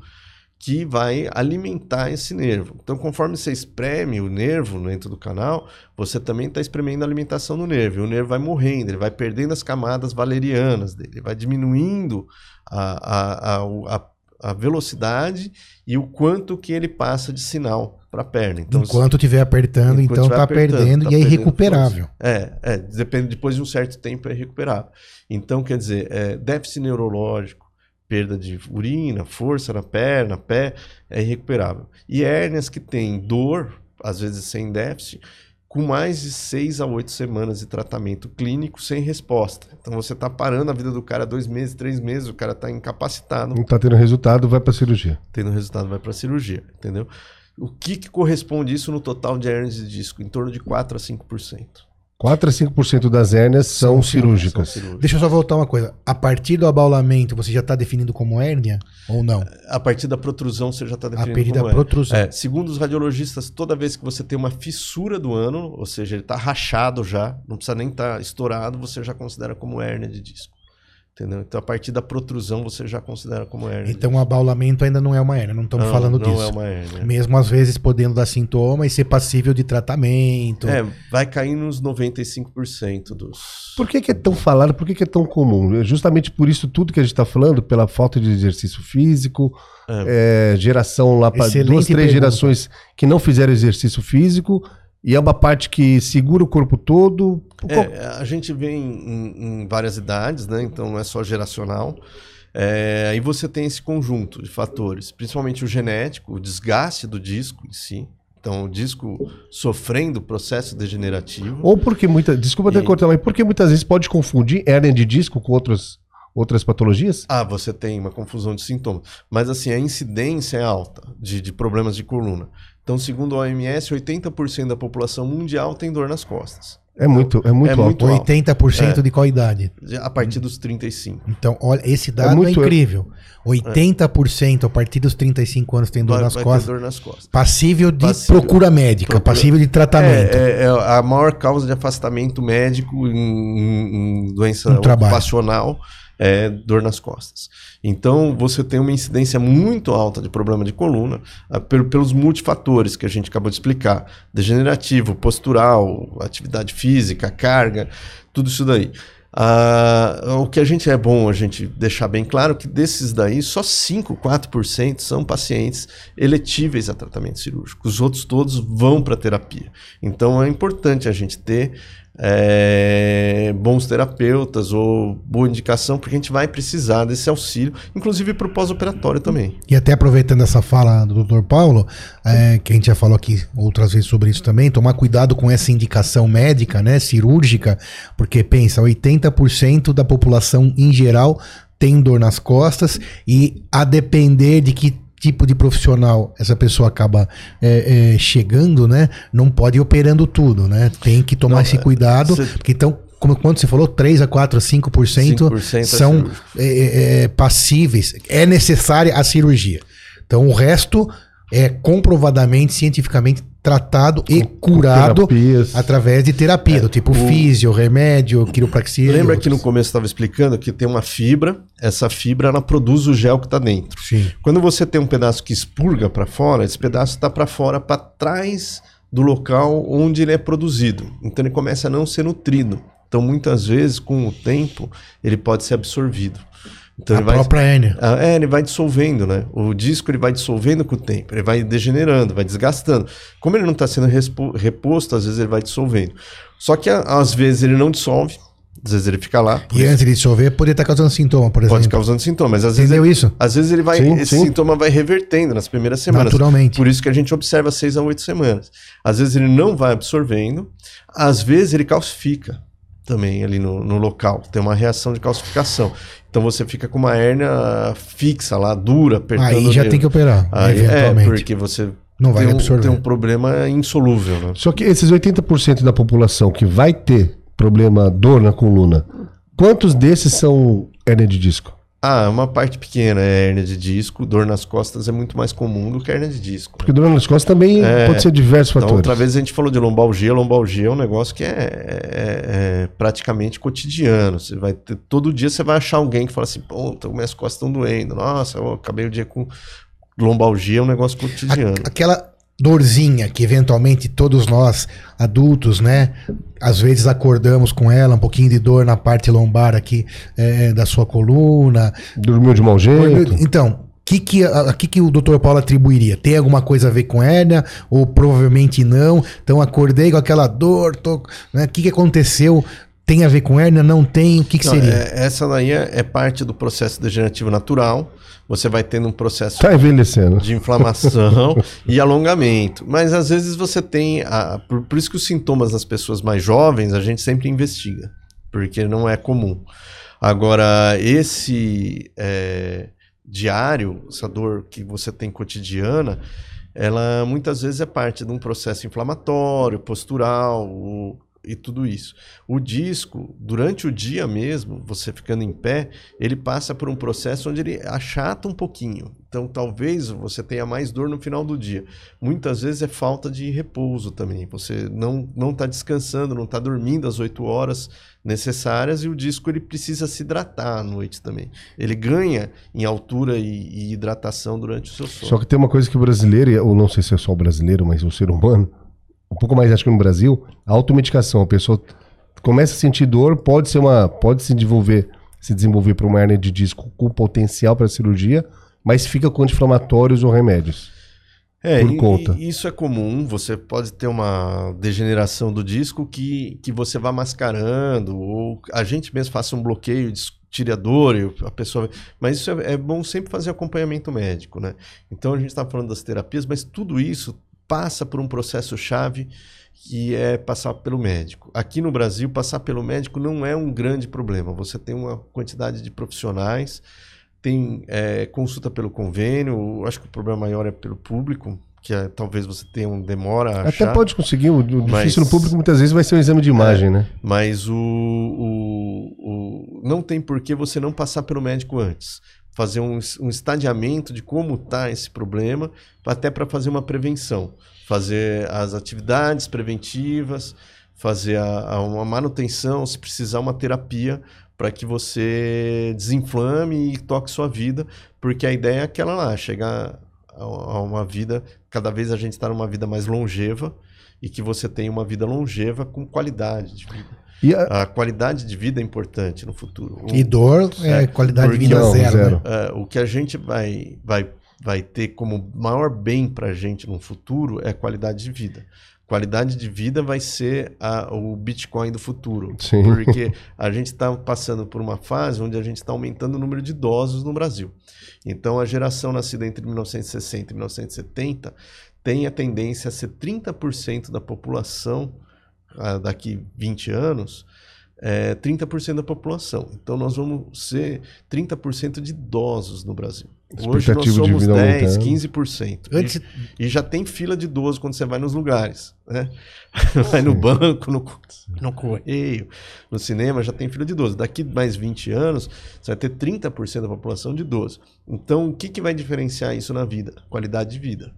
que vai alimentar esse nervo. Então, conforme você espreme o nervo dentro do canal, você também está espremendo a alimentação do nervo. E o nervo vai morrendo, ele vai perdendo as camadas valerianas dele, ele vai diminuindo a, a, a, a, a velocidade e o quanto que ele passa de sinal para a perna. Então, Enquanto estiver apertando, Enquanto então tá apertando, perdendo tá e é irrecuperável. é, é, depende, depois de um certo tempo é recuperável. Então, quer dizer, é, déficit neurológico, perda de urina, força na perna, pé, é irrecuperável. E hérnias que têm dor, às vezes sem déficit, com mais de seis a oito semanas de tratamento clínico sem resposta. Então você está parando a vida do cara dois meses, três meses, o cara está incapacitado, Não tá tendo resultado, vai pra cirurgia. tendo resultado vai para cirurgia, entendeu? O que, que corresponde isso no total de hérnias de disco? Em torno de 4 a 5%. 4 a 5% das hérnias são, São cirúrgicas. São cirúrgicas. Deixa eu só voltar uma coisa. A partir do abaulamento, você já está definindo como hérnia ou não? A partir da protrusão você já está A definindo partir da como protrusão. É, segundo os radiologistas, toda vez que você tem uma fissura do ano, ou seja, ele está rachado já, não precisa nem estar estourado, você já considera como hérnia de disco. Entendeu? Então, a partir da protrusão, você já considera como hérnia. Então o abaulamento ainda não é uma hérnia, não estamos Não, falando não disso. é uma hérnia. Mesmo às vezes podendo dar sintoma e ser passível de tratamento. É, vai cair nos 95% dos. Por que, que é tão falado? Por que, que é tão comum? É Justamente por isso tudo que a gente está falando, pela falta de exercício físico, é, geração lá para duas, três pergunta. gerações que não fizeram exercício físico, e é uma parte que segura o corpo todo. É, a gente vê em, em- várias idades, né? Então não é só geracional. É, aí você tem esse conjunto de fatores, principalmente o genético, o desgaste do disco em si. Então, o disco sofrendo processo degenerativo. Ou porque muita. Desculpa até E- cortar, mas porque muitas vezes pode confundir hérnia de disco com outras, outras patologias? Ah, você tem uma confusão de sintomas. Mas assim, a incidência é alta de, de problemas de coluna. Então, segundo a OMS, 80% da população mundial tem dor nas costas. É muito, é muito É alto. muito alto. 80% É. de qual idade? A partir dos 35. Então, olha, esse dado é, muito- incrível. 80% a partir dos 35 anos tem dor Vai, nas vai costas. ter dor nas costas. Passível de Passível. procura médica, Procura- passível de tratamento. É, é- é a maior causa de afastamento médico em, em- em doença No trabalho. É dor nas costas. Então, você tem uma incidência muito alta de problema de coluna ah, pel- pelos multifatores que a gente acabou de explicar: degenerativo, postural, atividade física, carga, tudo isso daí. Ah, o que a gente é bom a gente deixar bem claro que desses daí, só 5, 4% são pacientes eletíveis a tratamento cirúrgico. Os outros todos vão para terapia. Então é importante a gente ter é, bons terapeutas ou boa indicação, porque a gente vai precisar desse auxílio, inclusive para o pós-operatório também. E até aproveitando essa fala do Dr. Paulo, é, que a gente já falou aqui outras vezes sobre isso também, tomar cuidado com essa indicação médica, né, cirúrgica, porque pensa, 80% da população em geral tem dor nas costas e a depender de que tipo de profissional essa pessoa acaba é, é, chegando, né? Não pode ir operando tudo, né? Tem que tomar Não, esse é, cuidado, cê- porque então, como quanto você falou, 3 a 4 a 5%, 5% é são é, é, é, passíveis. É necessária a cirurgia. Então o resto é comprovadamente, cientificamente tratado e curado terapias. através de terapia, do tipo físio, remédio, quiropraxia. Lembra que no começo eu estava explicando que tem uma fibra, essa fibra ela produz o gel que está dentro. Sim. Quando você tem um pedaço que expurga para fora, esse pedaço está para fora, para trás do local onde ele é produzido. Então ele começa a não ser nutrido. Então muitas vezes, com o tempo, ele pode ser absorvido. Então a ele vai, própria hérnia. Ah, É, ele vai dissolvendo, né? O disco ele vai dissolvendo com o tempo, ele vai degenerando, vai desgastando. Como ele não está sendo reposto, às vezes ele vai dissolvendo. Só que a- às vezes ele não dissolve, às vezes ele fica lá, E antes de dissolver, poderia estar causando sintoma, por pode exemplo. causando sintomas. Às vezes, Entendeu ele, isso? às vezes ele vai, Sim, esse sim. sintoma vai revertendo nas primeiras semanas. Naturalmente. Por isso que a gente observa seis a oito semanas. Às vezes ele não vai absorvendo, às vezes ele calcifica também ali no, no local. Tem uma reação de calcificação. Então você fica com uma hérnia fixa lá, dura, apertando Aí já tem que operar, Aí, é, eventualmente. porque você Não vai tem, um, absorver. tem um problema insolúvel, né? Só que esses 80% da população que vai ter problema dor na coluna, quantos desses são hérnia de disco? Ah, uma parte pequena é hérnia de disco, dor nas costas é muito mais comum do que hérnia de disco. Porque dor nas costas também É. pode ser diversos Então, fatores. outra vez a gente falou de lombalgia. Lombalgia é um negócio que é, é- é praticamente cotidiano. Você vai ter, todo dia você vai achar alguém que fala assim: pô, tô- minhas costas estão doendo. Nossa, eu acabei o dia com lombalgia, é um negócio cotidiano. Aquela dorzinha que eventualmente todos nós, adultos, né? Às vezes acordamos com ela, um pouquinho de dor na parte lombar aqui é, da sua coluna. Dormiu de mau jeito. Então, que que, a, que que o Dr. Paulo atribuiria? Tem alguma coisa a ver com hérnia? Ou provavelmente não? Então acordei com aquela dor, tô, né? O que, que aconteceu? Tem a ver com hérnia? Não tem? O que, que Não, seria? é- essa daí é, é parte do processo degenerativo natural. Você vai tendo um processo Tá envelhecendo. de inflamação (laughs) e alongamento. Mas às vezes você tem. A, por, por isso que os sintomas das pessoas mais jovens a gente sempre investiga, porque não é comum. Agora, esse é, diário, essa dor que você tem cotidiana, ela muitas vezes é parte de um processo inflamatório, postural o- e tudo isso. O disco, durante o dia mesmo, você ficando em pé, ele passa por um processo onde ele achata um pouquinho. Então, talvez você tenha mais dor no final do dia. Muitas vezes é falta de repouso também. Você não não está descansando, não está dormindo as oito horas necessárias e o disco ele precisa se hidratar à noite também. Ele ganha em altura e, e hidratação durante o seu sono. Só que tem uma coisa que o brasileiro, ou não sei se é só o brasileiro, mas o ser humano, um pouco mais acho que no Brasil, a automedicação. A pessoa começa a sentir dor, pode ser uma. pode se desenvolver, se desenvolver para uma hernia de disco com potencial para cirurgia, mas fica com anti-inflamatórios ou remédios. É, por e- conta. isso é comum. Você pode ter uma degeneração do disco que, que você vá mascarando, ou a gente mesmo faça um bloqueio, tire a dor, e a pessoa. Mas isso é, é bom sempre fazer acompanhamento médico, né? Então a gente está falando das terapias, mas tudo isso passa por um processo chave que é passar pelo médico. Aqui no Brasil, passar pelo médico não é um grande problema. Você tem uma quantidade de profissionais tem é, consulta pelo convênio, acho que o problema maior é pelo público, que é, talvez você tenha um demora Até achar, pode conseguir, o, difícil Mas- no público muitas vezes vai ser o exame de imagem, né? mas o, o, o- não tem por que você não passar pelo médico antes. Fazer um, um estadiamento de como está esse problema, até para fazer uma prevenção. Fazer as atividades preventivas, fazer a, a uma manutenção, se precisar uma terapia, para que você desinflame e toque sua vida, porque a ideia é aquela lá, chegar a uma vida, cada vez a gente está numa vida mais longeva, e que você tenha uma vida longeva com qualidade de vida. E a- A qualidade de vida é importante no futuro. O- E dor é, É, qualidade de vida Não, zero. zero. né? é, o que a gente vai, vai, vai ter como maior bem para a gente no futuro é a qualidade de vida. Qualidade de vida vai ser a- o Bitcoin do futuro. Sim. Porque (laughs) a gente está passando por uma fase onde a gente está aumentando o número de idosos no Brasil. Então, a geração nascida entre 1960 e 1970 tem a tendência a ser 30% da população daqui 20 anos, é, 30% da população. Então, nós vamos ser 30% de idosos no Brasil. Hoje nós somos vida 10, aumentando. 15%. Antes, E, e já tem fila de idoso quando você vai nos lugares. Né? Vai no banco, no, no correio, no cinema, já tem fila de idoso. Daqui mais 20 anos, você vai ter 30% da população de idoso. Então, o que, que vai diferenciar isso na vida? Qualidade de vida.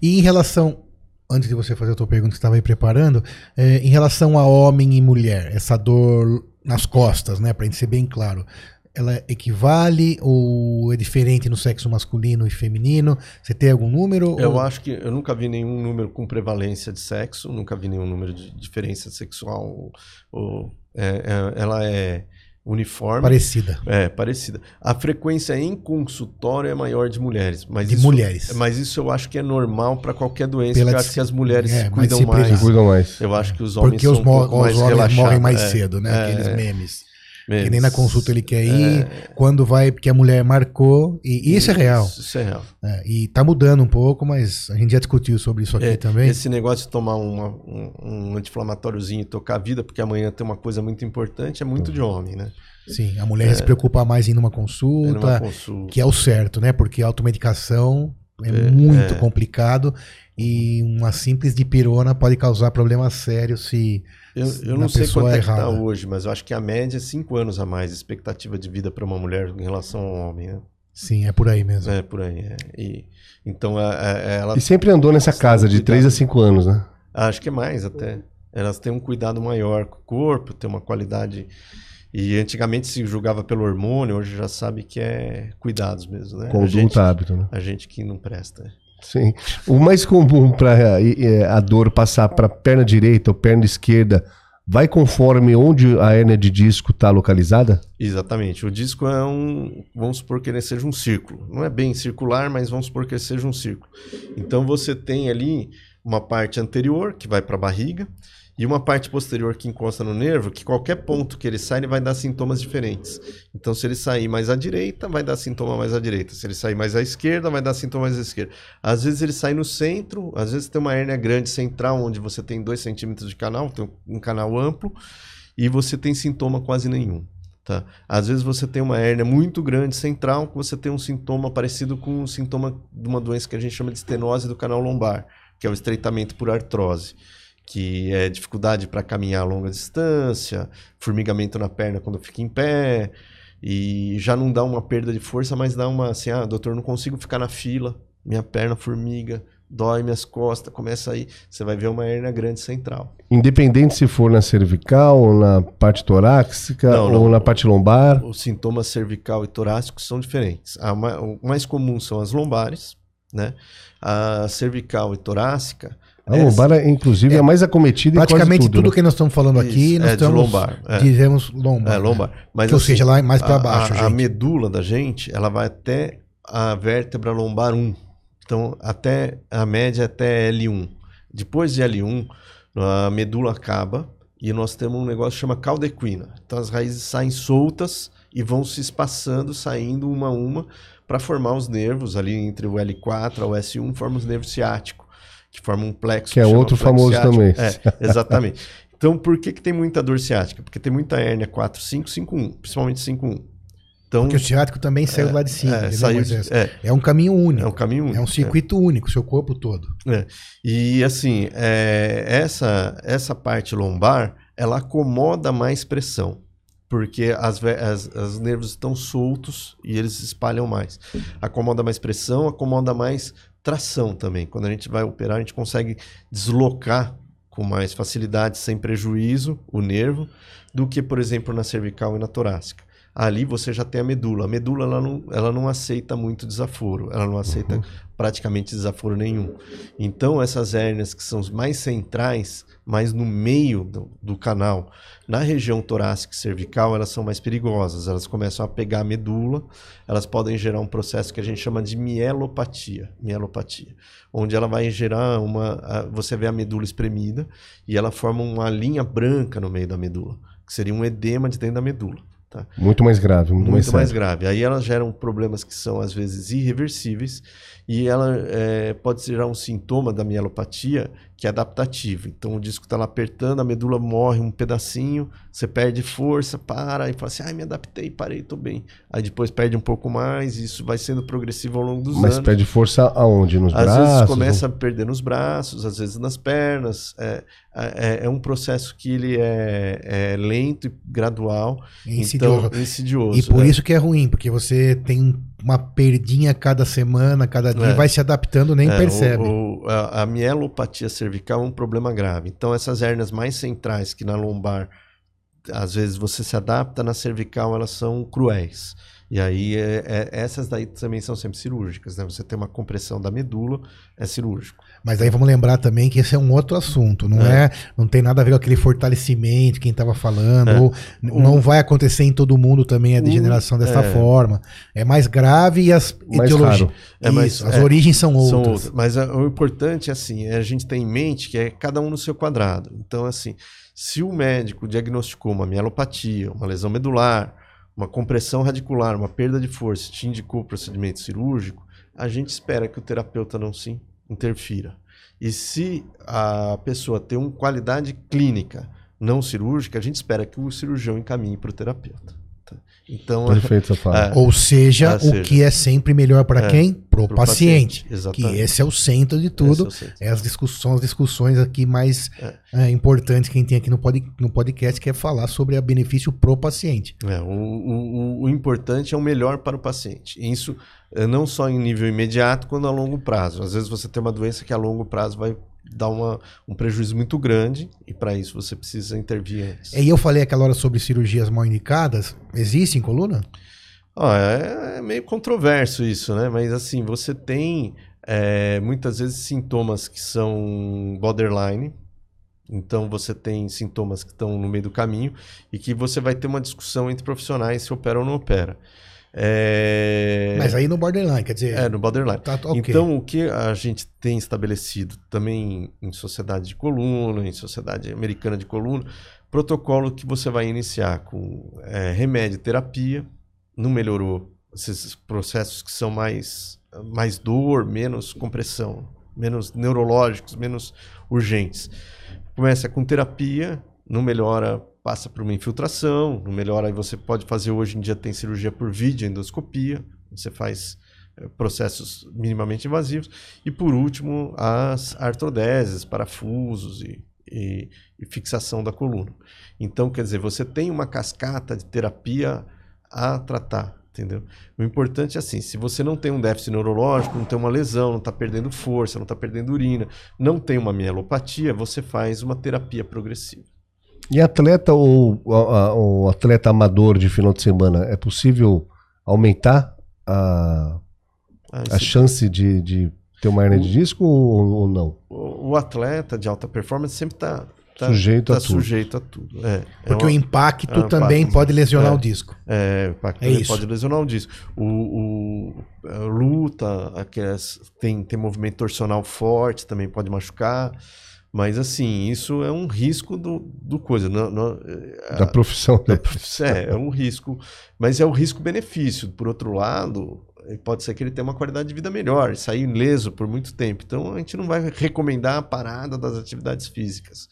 E em relação, antes de você fazer a tua pergunta que você estava aí preparando, é, em relação a homem e mulher, essa dor nas costas, né, pra gente ser bem claro, ela equivale ou é diferente no sexo masculino e feminino? Você tem algum número? Eu ou... acho que eu nunca vi nenhum número com prevalência de sexo, nunca vi nenhum número de diferença sexual. Ou- é- é- ela é uniforme. parecida. É, parecida. A frequência em consultório é maior de mulheres. Mas De isso- mulheres. Mas isso eu acho que é normal para qualquer doença, Pela eu acho que as mulheres é, mais cuidam mais. Se cuidam mais. Eu acho que os homens Porque são os, um os mais homens relaxados. morrem mais É, cedo, né? é, Aqueles é, memes. Memes. Que nem na consulta ele quer ir, quando vai, porque a mulher marcou. E isso é real. Isso, é real. É, e tá mudando um pouco, mas a gente já discutiu sobre isso aqui É, também. Esse negócio de tomar uma- um, um anti-inflamatóriozinho e tocar a vida, porque amanhã tem uma coisa muito importante, é muito de homem, né? Sim, a mulher se preocupa mais em ir numa É consulta, numa consulta. que é o certo, né? Porque a automedicação é, É, muito é. complicado e uma simples dipirona pode causar problemas sérios se Eu, eu não sei quanto é que tá errada. hoje, mas eu acho que a média é 5 anos a mais de expectativa de vida para uma mulher em relação ao homem, né? sim, é por aí mesmo. É, por aí. é. E, então, a- a- ela E sempre andou nessa casa de 3 a 5 anos, né? Acho que é mais até. Elas têm um cuidado maior com o corpo, tem uma qualidade. E antigamente se julgava pelo hormônio, hoje já sabe que é cuidados mesmo, né? Conduta, hábito, né? a gente que não presta. Sim. O mais comum para a dor passar para perna direita ou perna esquerda vai conforme onde a hérnia de disco está localizada? Exatamente. O disco é um. Vamos supor que ele seja um círculo. Não é bem circular, mas vamos supor que ele seja um círculo. Então você tem ali uma parte anterior, que vai para a barriga, e uma parte posterior que encosta no nervo, que qualquer ponto que ele sai, ele vai dar sintomas diferentes. Então, se ele sair mais à direita, vai dar sintoma mais à direita. Se ele sair mais à esquerda, vai dar sintoma mais à esquerda. Às vezes ele sai no centro, às vezes tem uma hérnia grande central, onde você tem 2 centímetros de canal, tem um canal amplo, e você tem sintoma quase nenhum. Tá? Às vezes você tem uma hérnia muito grande central, que você tem um sintoma parecido com um sintoma de uma doença que a gente chama de estenose do canal lombar, que é o estreitamento por artrose, que é dificuldade para caminhar a longa distância, formigamento na perna quando fica em pé, e já não dá uma perda de força, mas dá uma assim, ah, doutor, não consigo ficar na fila, minha perna formiga, dói minhas costas, começa aí, você vai ver uma hérnia grande central. Independente se for na cervical, ou na parte torácica, Não, ou não. na parte lombar. Os sintomas cervical e torácicos são diferentes. A o mais comum são as lombares, né? A cervical e torácica. A é- lombar, é, inclusive, é, a mais acometida Praticamente tudo. tudo, né? que nós estamos falando aqui, Isso, nós é estamos lombar, é. dizemos lombar. É, né? lombar. Mas, Que, ou assim, seja, lá mais para a- baixo, a, a medula da gente, ela vai até a vértebra lombar 1. Então, até a média é até L1. Depois de L1, a medula acaba e nós temos um negócio que chama cauda equina. Então, as raízes saem soltas e vão se espaçando, saindo uma a uma, para formar os nervos ali entre o L4 e o S1, forma os nervos ciáticos, que formam um plexo. Que é outro plexo famoso ciático. também. É, exatamente. Então, por que, que tem muita dor ciática? Porque tem muita hérnia 4, 5, 5, 1, principalmente 5, 1. Então, Porque o ciático também saiu lá de cima. é, saiu Moisés? é, É um caminho único. é um caminho único. É um circuito único, seu corpo todo. É. E assim, é, essa, essa parte lombar, ela acomoda mais pressão, porque as, as, as nervos estão soltos e eles se espalham mais. Acomoda mais pressão, acomoda mais tração também. Quando a gente vai operar, a gente consegue deslocar com mais facilidade, sem prejuízo, o nervo, do que, por exemplo, na cervical e na torácica. Ali você já tem a medula. A medula ela não, ela não aceita muito desaforo, ela não aceita praticamente desaforo nenhum. Então, essas hérnias que são os mais centrais, mais no meio do, do canal, na região torácica e cervical, elas são mais perigosas. Elas começam a pegar a medula, elas podem gerar um processo que a gente chama de mielopatia. Mielopatia. Onde ela vai gerar uma. a- Você vê a medula espremida e ela forma uma linha branca no meio da medula, que seria um edema de dentro da medula. Tá? Muito mais grave, muito, mais muito mais sério. grave. Aí elas geram problemas que são às vezes irreversíveis e ela é, pode gerar um sintoma da mielopatia que é adaptativo. Então o disco está lá apertando, a medula morre um pedacinho, você perde força, para e fala assim: ai, me adaptei, parei, tô bem. Aí depois perde um pouco mais, e isso vai sendo progressivo ao longo dos Mas anos. perde força aonde? Nos Às braços? vezes começa a perder nos braços, às vezes nas pernas. É, é, é um processo que ele é, é lento e gradual. Insidioso. Então, insidioso. E por é. isso que é ruim, porque você tem uma perdinha cada semana, cada dia, É. vai se adaptando, nem É, percebe. o- o- a, a mielopatia cervical é um problema grave. Então, essas hérnias mais centrais que na lombar, às vezes você se adapta, na cervical elas são cruéis. E aí, é- é- essas daí também são sempre cirúrgicas, né? Você tem uma compressão da medula, é cirúrgico. Mas aí vamos lembrar também que esse é um outro assunto, não é, não tem nada a ver com aquele fortalecimento que quem estava falando, É. ou não vai acontecer em todo mundo também a degeneração dessa é. forma. É mais grave e as Mais etiologias. É, Isso, as é, origens são outras. São outras. Mas é, o importante assim, é a gente ter em mente que é cada um no seu quadrado. Então, assim, se o médico diagnosticou uma mielopatia, uma lesão medular, uma compressão radicular, uma perda de força, te indicou o procedimento cirúrgico, a gente espera que o terapeuta não se interfira. E se a pessoa tem uma qualidade clínica não cirúrgica, a gente espera que o cirurgião encaminhe para o terapeuta. Então, Perfeito. (laughs) É. Ou seja, Ah, o seja. que é sempre melhor para É, quem? Pro, pro paciente. paciente, Que esse é o centro de tudo. é o centro. É as discussões, as discussões aqui mais É. é, importantes que a gente tem aqui no, pod, no podcast, que é falar sobre o benefício pro paciente. É, o, o- o- o importante é o melhor para o paciente. Isso não só em nível imediato, quanto a longo prazo. Às vezes você tem uma doença que a longo prazo vai dar uma, um prejuízo muito grande e para isso você precisa intervir antes. E eu falei aquela hora sobre cirurgias mal indicadas. Existe em coluna? Ó, é, é meio controverso isso, né? Mas assim, você tem é, muitas vezes sintomas que são borderline. Então você tem sintomas que estão no meio do caminho e que você vai ter uma discussão entre profissionais se opera ou não opera. É... Mas aí no borderline, quer dizer, É, no borderline. tá ok. Então, o que a gente tem estabelecido também em sociedade de coluna, em sociedade americana de coluna, protocolo que você vai iniciar com é, remédio e terapia, não melhorou esses processos que são mais, mais dor, menos compressão, menos neurológicos, menos urgentes. Começa com terapia, não melhora, passa por uma infiltração, não melhora, aí você pode fazer, hoje em dia tem cirurgia por vídeo, endoscopia, você faz eh, processos minimamente invasivos. E por último, as artrodeses, parafusos e, e- e fixação da coluna. Então, quer dizer, você tem uma cascata de terapia a tratar, entendeu? O importante é assim, se você não tem um déficit neurológico, não tem uma lesão, não está perdendo força, não está perdendo urina, não tem uma mielopatia, você faz uma terapia progressiva. E atleta ou a- a- o atleta amador de final de semana, é possível aumentar a, Ah, a chance de, de ter uma hernia de disco ou, ou não? o, o atleta de alta performance sempre está Sujeito a tudo. sujeito a tudo. É, porque é o uma- impacto é também impacto. pode lesionar É. o disco. É, o impacto É também isso. pode lesionar o disco. O, o- a luta, aquelas, tem, tem movimento torcional forte, também pode machucar. Mas, assim, isso é um risco do, do coisa. Não, não- (laughs) é, Da profissão. é, é um risco. Mas é o risco-benefício. Por outro lado, eh, pode ser que ele tenha uma qualidade de vida melhor, sair ileso por muito tempo. Então, a gente não vai recomendar a parada das atividades físicas.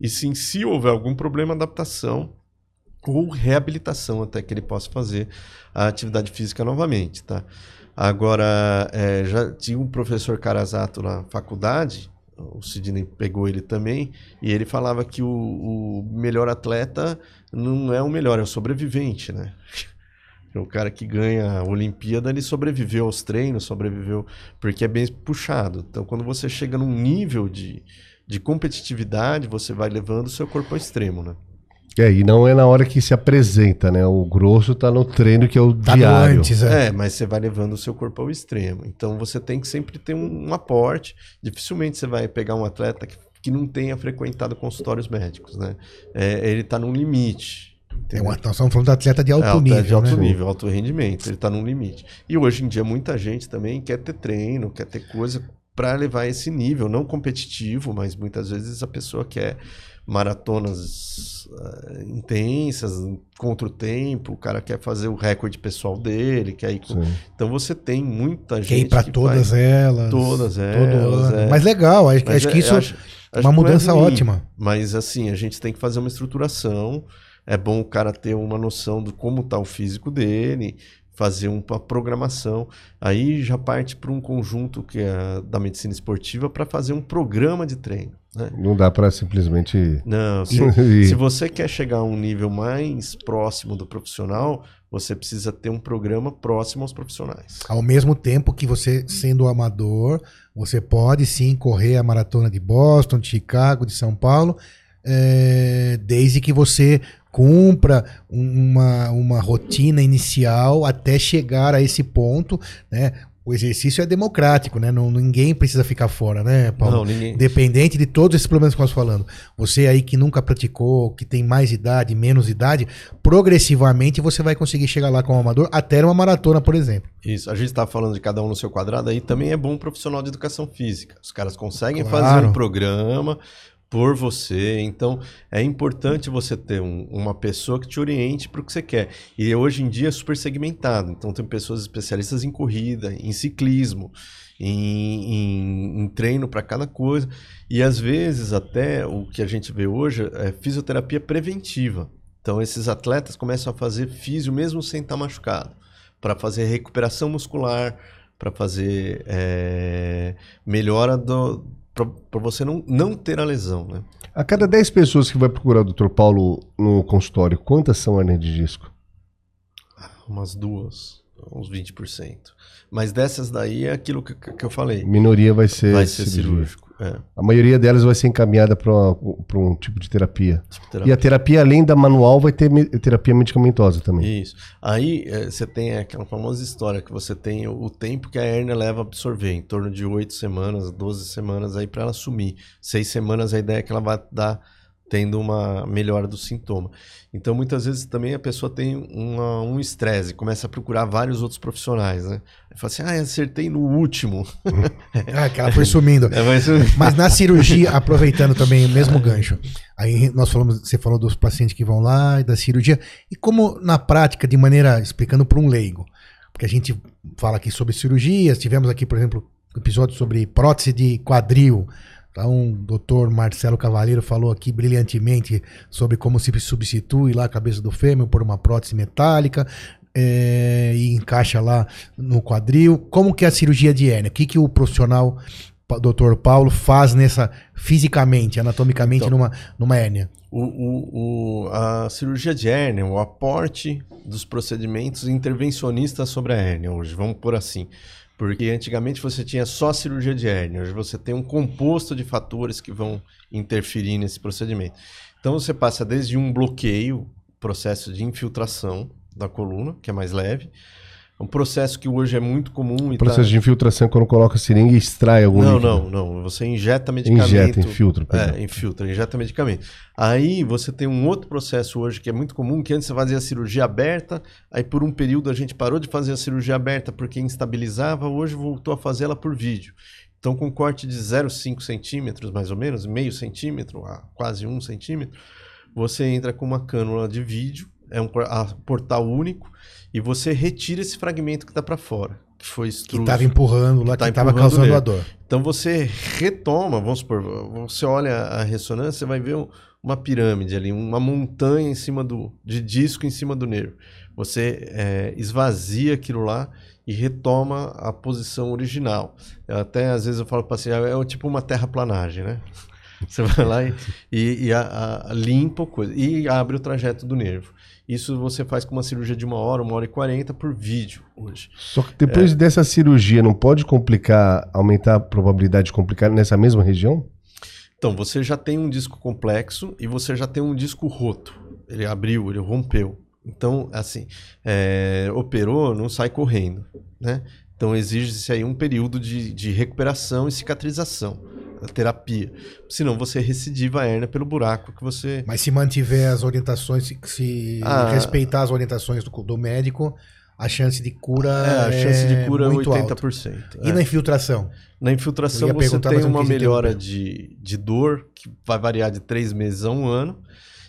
E sim, se houver algum problema, adaptação ou reabilitação até que ele possa fazer a atividade física novamente, tá? Agora, eh, já tinha um professor Carazato na faculdade, o Sidney pegou ele também, e ele falava que o, o melhor atleta não é o melhor, é o sobrevivente, né? (laughs) O cara que ganha a Olimpíada, ele sobreviveu aos treinos, sobreviveu, porque é bem puxado. Então, quando você chega num nível de, de competitividade, você vai levando o seu corpo ao extremo, né? É, e não é na hora que se apresenta, né? O grosso tá no treino que é o Tá diário. antes, é. É, mas você vai levando o seu corpo ao extremo. Então você tem que sempre ter um, um aporte. Dificilmente você vai pegar um atleta que, que não tenha frequentado consultórios médicos, né? É, ele está num limite. É entendeu? uma- nós estamos falando de atleta de alto É, nível, de alto né? nível, alto rendimento, ele está num limite. E hoje em dia muita gente também quer ter treino, quer ter coisa para levar esse nível, não competitivo, mas muitas vezes a pessoa quer maratonas eh, intensas, contra o tempo, o cara quer fazer o recorde pessoal dele, quer ir com... Então você tem muita Quer gente ir para todas elas. Todas elas, é. Mas legal, acho, Mas acho é- que isso acho- Acho Uma é mudança ruim, ótima. Mas assim, a gente tem que fazer uma estruturação. É bom o cara ter uma noção de como está o físico dele, fazer uma programação. Aí já parte para um conjunto que é da medicina esportiva para fazer um programa de treino. Né? Não dá pra simplesmente. Não, (laughs) se, se você quer chegar a um nível mais próximo do profissional, você precisa ter um programa próximo aos profissionais. Ao mesmo tempo que você, sendo amador, você pode sim correr a maratona de Boston, de Chicago, de São Paulo, é, desde que você cumpra um- uma, uma rotina inicial até chegar a esse ponto, né? O exercício é democrático, né? Não, ninguém precisa ficar fora, né, Paulo? Não, ninguém. Independente de todos esses problemas que nós falando. Você aí que nunca praticou, que tem mais idade, menos idade, progressivamente você vai conseguir chegar lá como amador até uma maratona, por exemplo. Isso, a gente está falando de cada um no seu quadrado, aí também é bom um profissional de educação física. Os caras conseguem Claro. fazer um programa por você, então é importante você ter um- uma pessoa que te oriente para o que você quer. E hoje em dia é super segmentado, então tem pessoas especialistas em corrida, em ciclismo, em, em- em treino para cada coisa, e às vezes até o que a gente vê hoje é fisioterapia preventiva. Então esses atletas começam a fazer físio mesmo sem estar machucado para fazer recuperação muscular, para fazer é, melhora do para você não, não ter a lesão, né? A cada 10 pessoas que vai procurar o Dr. Paulo no consultório, quantas são hernia de disco? Umas duas, uns 20%. Mas dessas daí é aquilo que, que eu falei. Minoria vai ser, Vai ser cirurgia. cirúrgico. É, A maioria delas vai ser encaminhada para um tipo de terapia. tipo E terapia. a terapia, além da manual, vai ter terapia medicamentosa também. Isso. Aí eh, você tem aquela famosa história que você tem o, o tempo que a hérnia leva a absorver, em torno de 8 semanas, 12 semanas aí para ela sumir. Seis semanas a ideia é que ela vai dar tendo uma melhora do sintoma. Então muitas vezes também a pessoa tem uma- um estresse, começa a procurar vários outros profissionais, né? Fala assim: "Ah, acertei no último". (laughs) Ah, que ela foi sumindo. É, mas Mas na cirurgia, aproveitando também o mesmo gancho, aí nós falamos, você falou dos pacientes que vão lá e da cirurgia, e como na prática, de maneira, explicando para um leigo, porque a gente fala aqui sobre cirurgias, tivemos aqui, por exemplo, um episódio sobre prótese de quadril, então o doutor Marcelo Cavaleiro falou aqui brilhantemente sobre como se substitui lá a cabeça do fêmur por uma prótese metálica, é, e encaixa lá no quadril. Como que é a cirurgia de hérnia? O que, que o profissional Dr. Paulo faz nessa fisicamente, anatomicamente Então. numa, numa hérnia? O, o- o- a cirurgia de hérnia, o aporte dos procedimentos intervencionistas sobre a hérnia hoje, vamos por assim. Porque antigamente você tinha só cirurgia de hérnia, hoje você tem um composto de fatores que vão interferir nesse procedimento. Então você passa desde um bloqueio, processo de infiltração da coluna, que é mais leve, um processo que hoje é muito comum O processo tá- de infiltração, quando coloca a seringa e extrai algum Não, líquido. não, não. Você injeta medicamento. Injeta, infiltra. perdão. É, infiltra, injeta medicamento. Aí você tem um outro processo hoje que é muito comum, que antes você fazia a cirurgia aberta, aí por um período a gente parou de fazer a cirurgia aberta porque instabilizava, hoje voltou a fazer ela por vídeo. Então com corte de 0,5 centímetros, mais ou menos, meio centímetro, a quase um centímetro, você entra com uma cânula de vídeo, é um portal único, e você retira esse fragmento que está para fora, que foi Que estava empurrando lá, Tá que estava empurrando causando nele. a dor. Então você retoma, vamos supor, você olha a ressonância, você vai ver um- uma pirâmide ali, uma montanha em cima do, de disco em cima do nervo. Você é, esvazia aquilo lá e retoma a posição original. Eu até às vezes eu falo para assim, é é tipo uma terraplanagem, né? (laughs) Você vai lá e, e- e a- a- limpa o coisa e abre o trajeto do nervo. Isso você faz com uma cirurgia de uma hora, uma hora e quarenta por vídeo hoje. Só que depois dessa cirurgia, não pode complicar, aumentar a probabilidade de complicar nessa mesma região? Então, você já tem um disco complexo e você já tem um disco roto. Ele abriu, ele rompeu. Então, assim, é, operou, não sai correndo, né? Então, exige-se aí um período de, de recuperação e cicatrização, a terapia. Senão, você recidiva a hérnia pelo buraco que você... Mas se mantiver as orientações, se, Ah. respeitar as orientações do, do médico, a chance de cura É, a chance de cura é muito alta. 80%. E é. na infiltração? Na infiltração você tem uma melhora de, de dor que vai variar de três meses a um ano.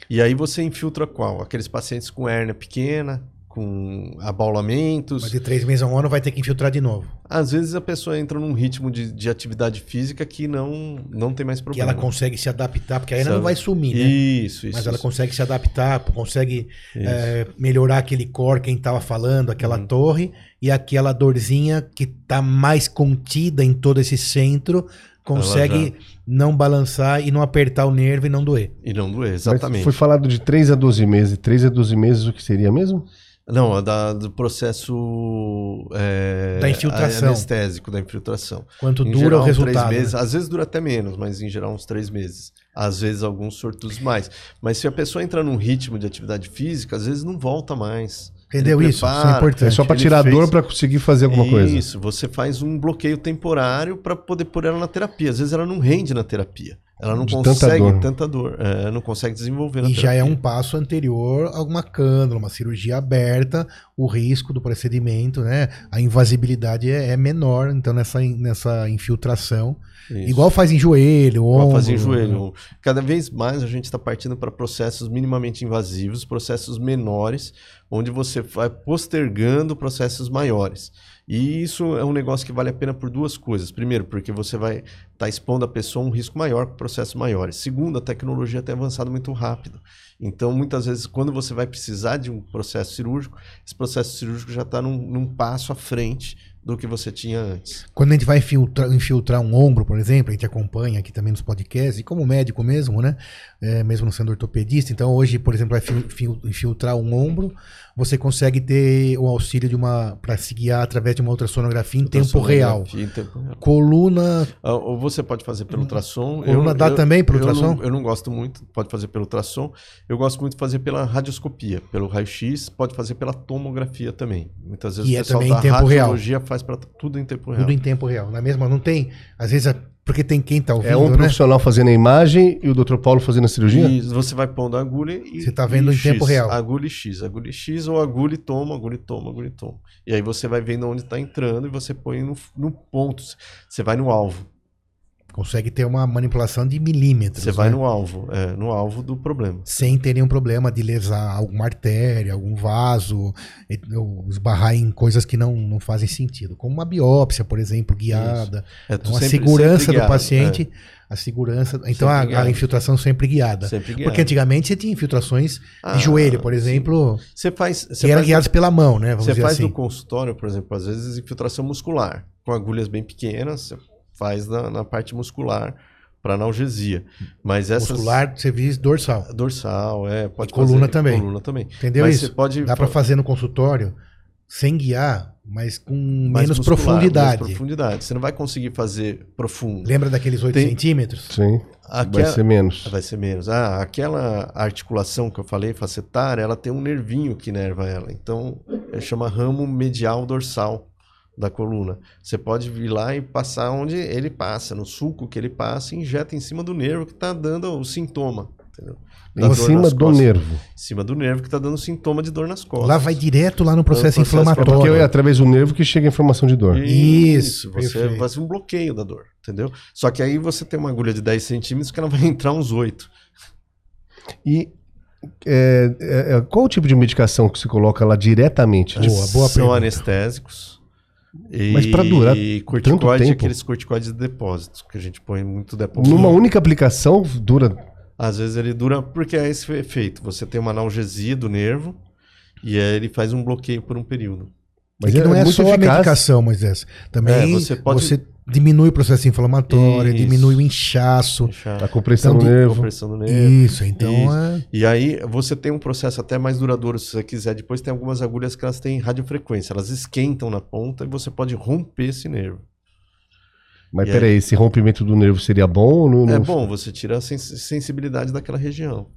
E aí você infiltra qual? Aqueles pacientes com hérnia pequena, com abaulamentos. Mas de três meses a um ano vai ter que infiltrar de novo. Às vezes a pessoa entra num ritmo de, de atividade física que não, não tem mais Que problema. ela consegue se adaptar, porque aí ela não vai sumir, né? Isso, isso. Mas ela isso, consegue se adaptar, consegue é, melhorar aquele core, quem estava falando, aquela Uhum. torre, e aquela dorzinha que está mais contida em todo esse centro, consegue não balançar e não apertar o nervo e não doer. E não doer, Mas exatamente. Foi falado de 3 a 12 meses. 3 a 12 meses o que seria mesmo? Não, da, do processo é, Da infiltração. anestésico, da infiltração. Quanto Em dura geral, o resultado. Três meses, né? Às vezes dura até menos, mas em geral uns três meses. Às vezes alguns sortudos mais. Mas se a pessoa entra num ritmo de atividade física, às vezes não volta mais. Entendeu isso? Isso é prepara, importante. É só para tirar a fez- dor para conseguir fazer alguma coisa. Isso, você faz um bloqueio temporário para poder pôr ela na terapia. Às vezes ela não rende na terapia. Ela não De tanta consegue dor. tanta dor. É, não consegue desenvolver na E já é terapia. um passo anterior a uma cânula, uma cirurgia aberta, o risco do procedimento, né? A invasibilidade é, é menor, então nessa, nessa infiltração. Isso. Igual faz em joelho, Igual ombro. fazer em joelho. Cada vez mais a gente está partindo para processos minimamente invasivos, processos menores, onde você vai postergando processos maiores. E isso é um negócio que vale a pena por duas coisas. Primeiro, porque você vai estar expondo a pessoa a um risco maior com processos maiores. Segundo, a tecnologia tem avançado muito rápido. Então, muitas vezes, quando você vai precisar de um processo cirúrgico, esse processo cirúrgico já está num, num passo à frente do que você tinha antes. Quando a gente vai infiltrar, infiltrar um ombro, por exemplo, a gente acompanha aqui também nos podcasts, e como médico mesmo, né? É, mesmo sendo ortopedista, então hoje, por exemplo, vai fil- fil- infiltrar um ombro, você consegue ter o auxílio de uma. para se guiar através de uma ultrassonografia em tempo real. Em tempo real. Coluna. Ah, Ou você pode fazer pelo ultrassom. Coluna dá também pelo eu ultrassom? Não, eu não gosto muito, pode fazer pelo ultrassom. Eu gosto muito de fazer pela radioscopia, pelo raio-x, pode fazer pela tomografia também. Muitas vezes E o é pessoal também em tempo real. radiologia faz para tudo em tempo real. Tudo em tempo real. Na mesma, não tem. Às vezes, é porque tem quem tá ouvindo, É um né? profissional fazendo a imagem e o Dr. Paulo fazendo a cirurgia? E você vai pondo a agulha e. Você tá vendo em tempo X, real. Agulha e X, agulha e X, ou agulha e toma, agulha e toma, agulha e toma. E aí você vai vendo onde está entrando e você põe no, no ponto. Você vai no alvo. Consegue ter uma manipulação de milímetros. Você vai né? no alvo, é, no alvo do problema. Sem ter nenhum problema de lesar alguma artéria, algum vaso, esbarrar em coisas que não, não fazem sentido. Como uma biópsia, por exemplo, guiada. É, Então, tu a sempre- segurança sempre do guiado, paciente, a segurança. Então, a, Sempre a guiado. infiltração sempre é, guiada. sempre guiado. Porque antigamente você tinha infiltrações Ah, de joelho, por sim. exemplo, Você faz, que você eram faz, guiadas pela mão, né? Vamos você faz assim. no consultório, por exemplo, às vezes infiltração muscular, com agulhas bem pequenas, você faz na, na parte muscular para analgesia. Mas essas Muscular, você diz dorsal. dorsal, é, pode E coluna fazer, também. Coluna também. Entendeu Mas isso? você pode Dá para fa- fazer no consultório sem guiar, mas com mais menos muscular, profundidade. menos profundidade. Você não vai conseguir fazer profundo. Lembra daqueles 8 Tem- centímetros? Sim. Aquela- Vai ser menos. Vai ser menos. Ah, aquela articulação que eu falei, facetária, ela tem um nervinho que nerva ela. Então, é, chama ramo medial dorsal da coluna. Você pode vir lá e passar onde ele passa, no sulco que ele passa, e injeta em cima do nervo que está dando o sintoma. Entendeu? Em cima do costas. nervo. Em cima do nervo que está dando sintoma de dor nas costas. Lá vai direto lá no processo, processo inflamatório. Porque é através do nervo que chega a informação de dor. Isso, você perfeito. faz um bloqueio da dor, entendeu? Só que aí você tem uma agulha de 10 centímetros que ela vai (laughs) entrar uns 8. E é, é, é, qual o tipo de medicação que se coloca lá diretamente? Boa, boa São pergunta. anestésicos. E Mas pra durar corticoide, tempo? aqueles corticoides de depósito, que a gente põe muito depósito. Numa única aplicação dura. Às vezes ele dura, porque é esse efeito. Você tem uma analgesia do nervo e aí ele faz um bloqueio por um período. Mas é que não é, muito só a eficaz. medicação, Moisés. Também É, você, você pode- diminui o processo inflamatório, Isso. diminui o inchaço. Deixar A compressão Então, do nervo. compressão do nervo. Isso, então Isso. é. E aí você tem um processo até mais duradouro, se você quiser. Depois tem algumas agulhas que elas têm radiofrequência, elas esquentam na ponta e você pode romper esse nervo. Mas E peraí, esse rompimento do nervo seria bom ou não? É bom, você tira a sens- sensibilidade daquela região.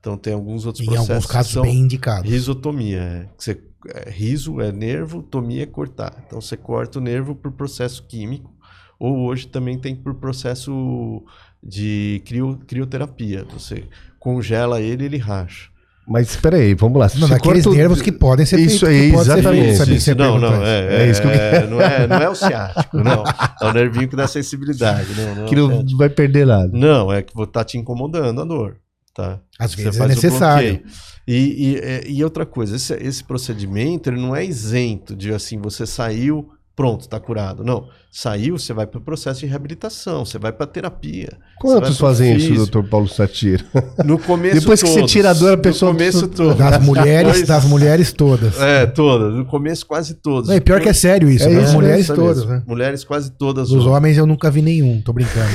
Então tem alguns outros Em processos. alguns que casos são bem indicados. risotomia. É, que você, é, riso é nervo, tomia é cortar. Então você corta o nervo por processo químico. Ou hoje também tem por processo de crio, crioterapia. Você congela ele e ele racha. Mas peraí, vamos lá. Se Não, corta o- nervos que podem ser Isso aí, pode exatamente. você não, não, isso. é, É isso que eu é, não, é, (laughs) não é o ciático, não. É o nervinho que dá sensibilidade. Não, não, é que não vai perder nada. não é que vou estar te incomodando a dor. Tá? Às Você vezes é necessário. E, e, é, e outra coisa, esse, esse procedimento ele não é isento de assim, você saiu, pronto, está curado. Não. Saiu, você vai para o processo de reabilitação, você vai para terapia. Quantos fazem isso, doutor Paulo Satira? No começo Depois que você tira a dor, a pessoa- No começo todos. Das mulheres, (laughs) Depois- das mulheres todas. É, todas. No começo quase. Não, e pior que é sério isso, É das isso, mulheres Isso todas, né? Mulheres quase todas. Usam. homens eu nunca vi nenhum, tô brincando.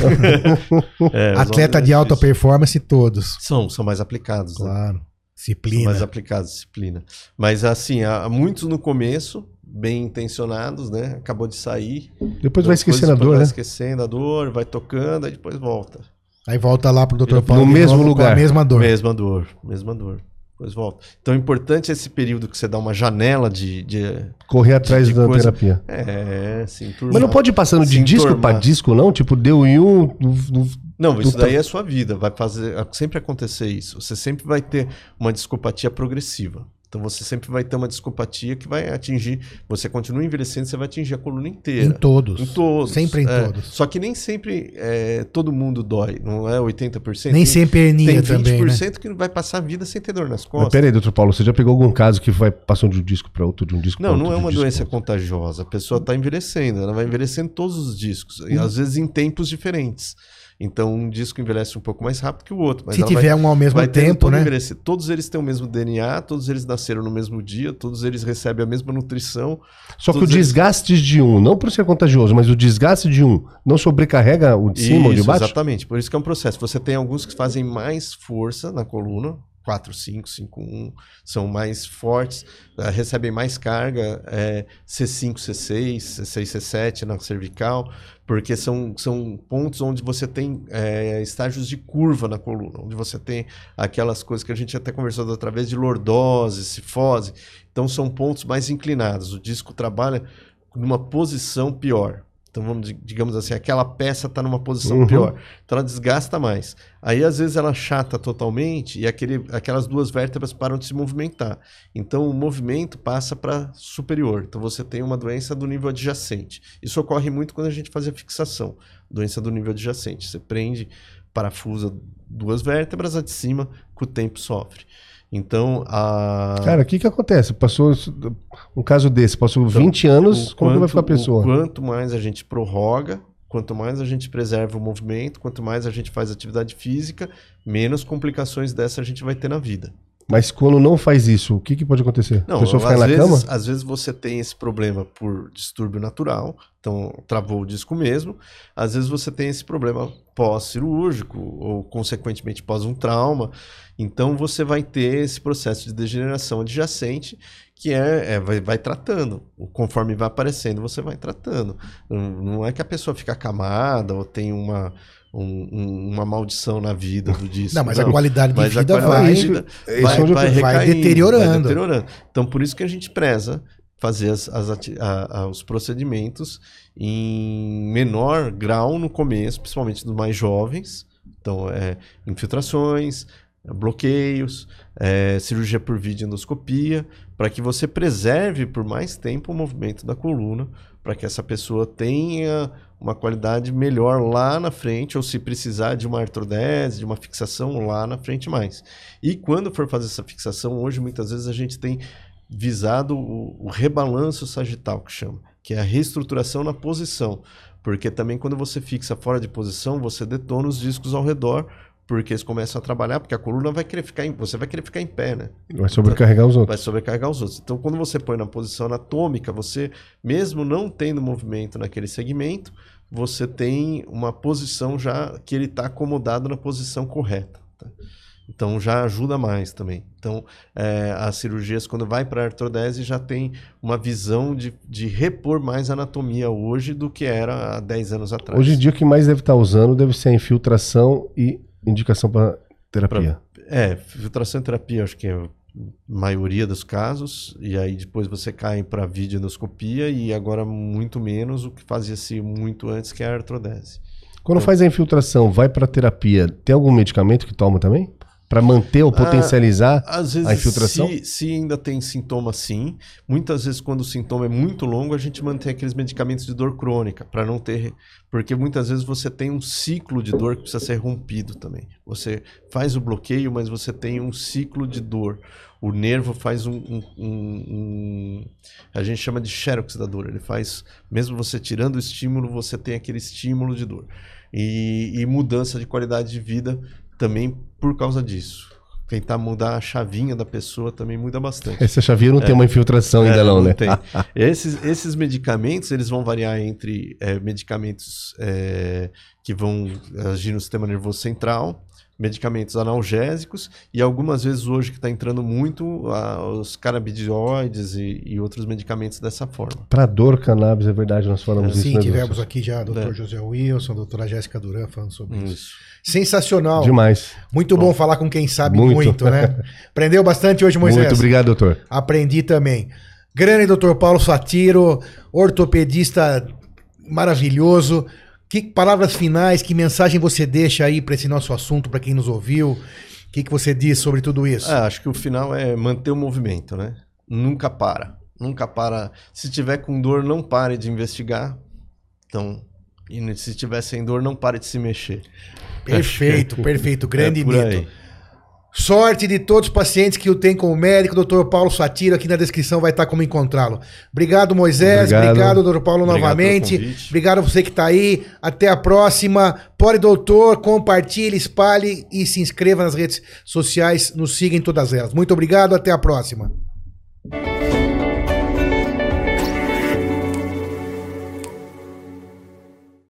(laughs) É, os Atleta de é alta performance, todos. São, são mais aplicados. né? Claro. São Disciplina. mais aplicados, disciplina. Mas assim, há muitos no começo, bem intencionados, né? Acabou de sair. Depois vai esquecendo a dor, vai né? esquecendo a dor, vai tocando, aí depois volta. Aí volta lá pro Dr. No Paulo. de mesmo lugar. mesma dor. Mesma dor, mesma dor. Depois volta. Então é importante esse período que você dá uma janela de. de Correr atrás de da coisa- terapia. é, se enturmar. Mas não pode ir passando de disco pra disco, não? Tipo, deu em um. no- no- Não, isso daí é sua vida. Vai fazer sempre acontecer isso. Você sempre vai ter uma discopatia progressiva. Então você sempre vai ter uma discopatia que vai atingir. Você continua envelhecendo, você vai atingir a coluna inteira. Em todos. Em todos. Sempre em é. todos. Só que nem sempre é, todo mundo dói, não é 80%. Nem Tem- sempre hernia Tem também, né? 20% que vai passar a vida sem ter dor nas Mas costas. pera aí, doutor Paulo, você já pegou algum caso que vai passando de um disco pra outro, de um disco Não, outro? não é de um uma doença outro? contagiosa. A pessoa está envelhecendo, ela vai envelhecendo todos os discos, Hum. e às vezes em tempos diferentes. Então, um disco envelhece um pouco mais rápido que o outro. Mas Se tiver um ao mesmo vai tempo, né? envelhecer. Todos eles têm o mesmo DNA, todos eles nasceram no mesmo dia, todos eles recebem a mesma nutrição. Só que o eles- desgaste de um, não por ser contagioso, mas o desgaste de um não sobrecarrega o de cima ou de baixo? Exatamente. Por isso que é um processo. Você tem alguns que fazem mais força na coluna, 4, 5, 5, 1, são mais fortes, eh, recebem mais carga, eh, C5, C6, C6, C7 na cervical, porque são, são pontos onde você tem eh, estágios de curva na coluna, onde você tem aquelas coisas que a gente até conversou vez de lordose, cifose. Então são pontos mais inclinados. O disco trabalha numa posição pior. Então vamos, di- digamos assim, aquela peça está numa posição Uhum. pior. Então ela desgasta mais. Aí às vezes ela chata totalmente e aquele, aquelas duas vértebras param de se movimentar. Então o movimento passa para superior. Então você tem uma doença do nível adjacente. Isso ocorre muito quando a gente faz a fixação. Doença do nível adjacente. Você prende, parafusa duas vértebras, a de cima, com o tempo sofre. Então a. Cara, o que que acontece? Passou um caso desse, passou Então, 20 anos, como que vai ficar a pessoa? quanto mais a gente prorroga, quanto mais a gente preserva o movimento, quanto mais a gente faz atividade física, menos complicações dessa a gente vai ter na vida. Mas quando não faz isso, o que, que pode acontecer? Não, a pessoa ficar na vezes, cama? às vezes você tem esse problema por distúrbio natural, então travou o disco mesmo. Às vezes você tem esse problema pós-cirúrgico ou consequentemente pós um trauma. Então você vai ter esse processo de degeneração adjacente que é, é- vai, vai tratando. Conforme vai aparecendo, você vai tratando. Não, não é que a pessoa fica acamada ou tem uma, um- um- uma maldição na vida do disco. Não, mas a qualidade de Mas a vida qualidade vai. de vida vai, vai vai recaindo, deteriorando. vai deteriorando. Então, por isso que a gente preza fazer as, as a- a- os procedimentos em menor grau no começo, principalmente dos mais jovens. Então, é, infiltrações, bloqueios, é, cirurgia por vídeo endoscopia, para que você preserve por mais tempo o movimento da coluna, para que essa pessoa tenha uma qualidade melhor lá na frente, ou se precisar de uma artrodese, de uma fixação lá na frente mais. E quando for fazer essa fixação, hoje muitas vezes a gente tem visado o, o rebalanço sagital, que chama, que é a reestruturação na posição. Porque também quando você fixa fora de posição, você detona os discos ao redor, porque eles começam a trabalhar, porque a coluna vai querer ficar em, você vai querer ficar em pé, né? Vai sobrecarregar os vai outros. sobrecarregar os outros. Então, quando você põe na posição anatômica, você, mesmo não tendo movimento naquele segmento, você tem uma posição já que ele está acomodado na posição correta. tá? Então, já ajuda mais também. Então, é, as cirurgias, quando vai para a artrodese, já tem uma visão de, de repor mais anatomia hoje do que era há 10 anos atrás. Hoje em dia, o que mais deve estar usando deve ser a infiltração e indicação para terapia. É, filtração e terapia, acho que é maioria dos casos, e aí depois você cai para videoendoscopia e agora muito menos o que fazia-se muito antes, que é a artrodese. Quando faz a infiltração, vai para terapia, tem algum medicamento que toma também? Para manter ou potencializar Às vezes, a infiltração? Se, se ainda tem sintoma, sim. Muitas vezes, quando o sintoma é muito longo, a gente mantém aqueles medicamentos de dor crônica, para não ter. Porque muitas vezes você tem um ciclo de dor que precisa ser rompido também. Você faz o bloqueio, mas você tem um ciclo de dor. O nervo faz um. um, um, um a gente chama de xerox da dor. Ele faz. Mesmo você tirando o estímulo, você tem aquele estímulo de dor. E, e mudança de qualidade de vida também por causa disso. Tentar mudar a chavinha da pessoa também muda bastante. Essa chavinha não tem uma infiltração ainda É, não, né? tem. (laughs) esses, esses medicamentos, eles vão variar entre é, medicamentos é, que vão agir no sistema nervoso central, medicamentos analgésicos e algumas vezes hoje que está entrando muito ah, os canabidioides e, e outros medicamentos dessa forma. Para dor, cannabis, é verdade, nós falamos isso. Sim, né, tivemos Wilson? aqui já o doutor É. José Wilson, a doutora Jéssica Duran falando sobre isso. Isso. Sensacional. Demais. Muito bom. falar com quem sabe Muito. muito, né? (laughs) Aprendeu bastante hoje, Moisés? Muito obrigado, doutor. Aprendi também. Grande doutor Paulo Satiro, ortopedista maravilhoso. Que palavras finais, que mensagem você deixa aí para esse nosso assunto, para quem nos ouviu? O que, que você diz sobre tudo isso? É, acho que o final é manter o movimento, né? Nunca para. Nunca para. Se tiver com dor, não pare de investigar. Então, e se tiver sem dor, não pare de se mexer. Perfeito, perfeito. (laughs) Grande É mito. aí. Sorte de todos os pacientes que o tem com o médico, doutor Paulo Satiro, aqui na descrição vai estar como encontrá-lo. Obrigado, Moisés. Obrigado. Obrigado, doutor Paulo, Obrigado novamente. Obrigado a você que está aí. Até a próxima. Pode, doutor, compartilhe, espalhe e se inscreva nas redes sociais. Nos siga em todas elas. Muito obrigado. Até a próxima.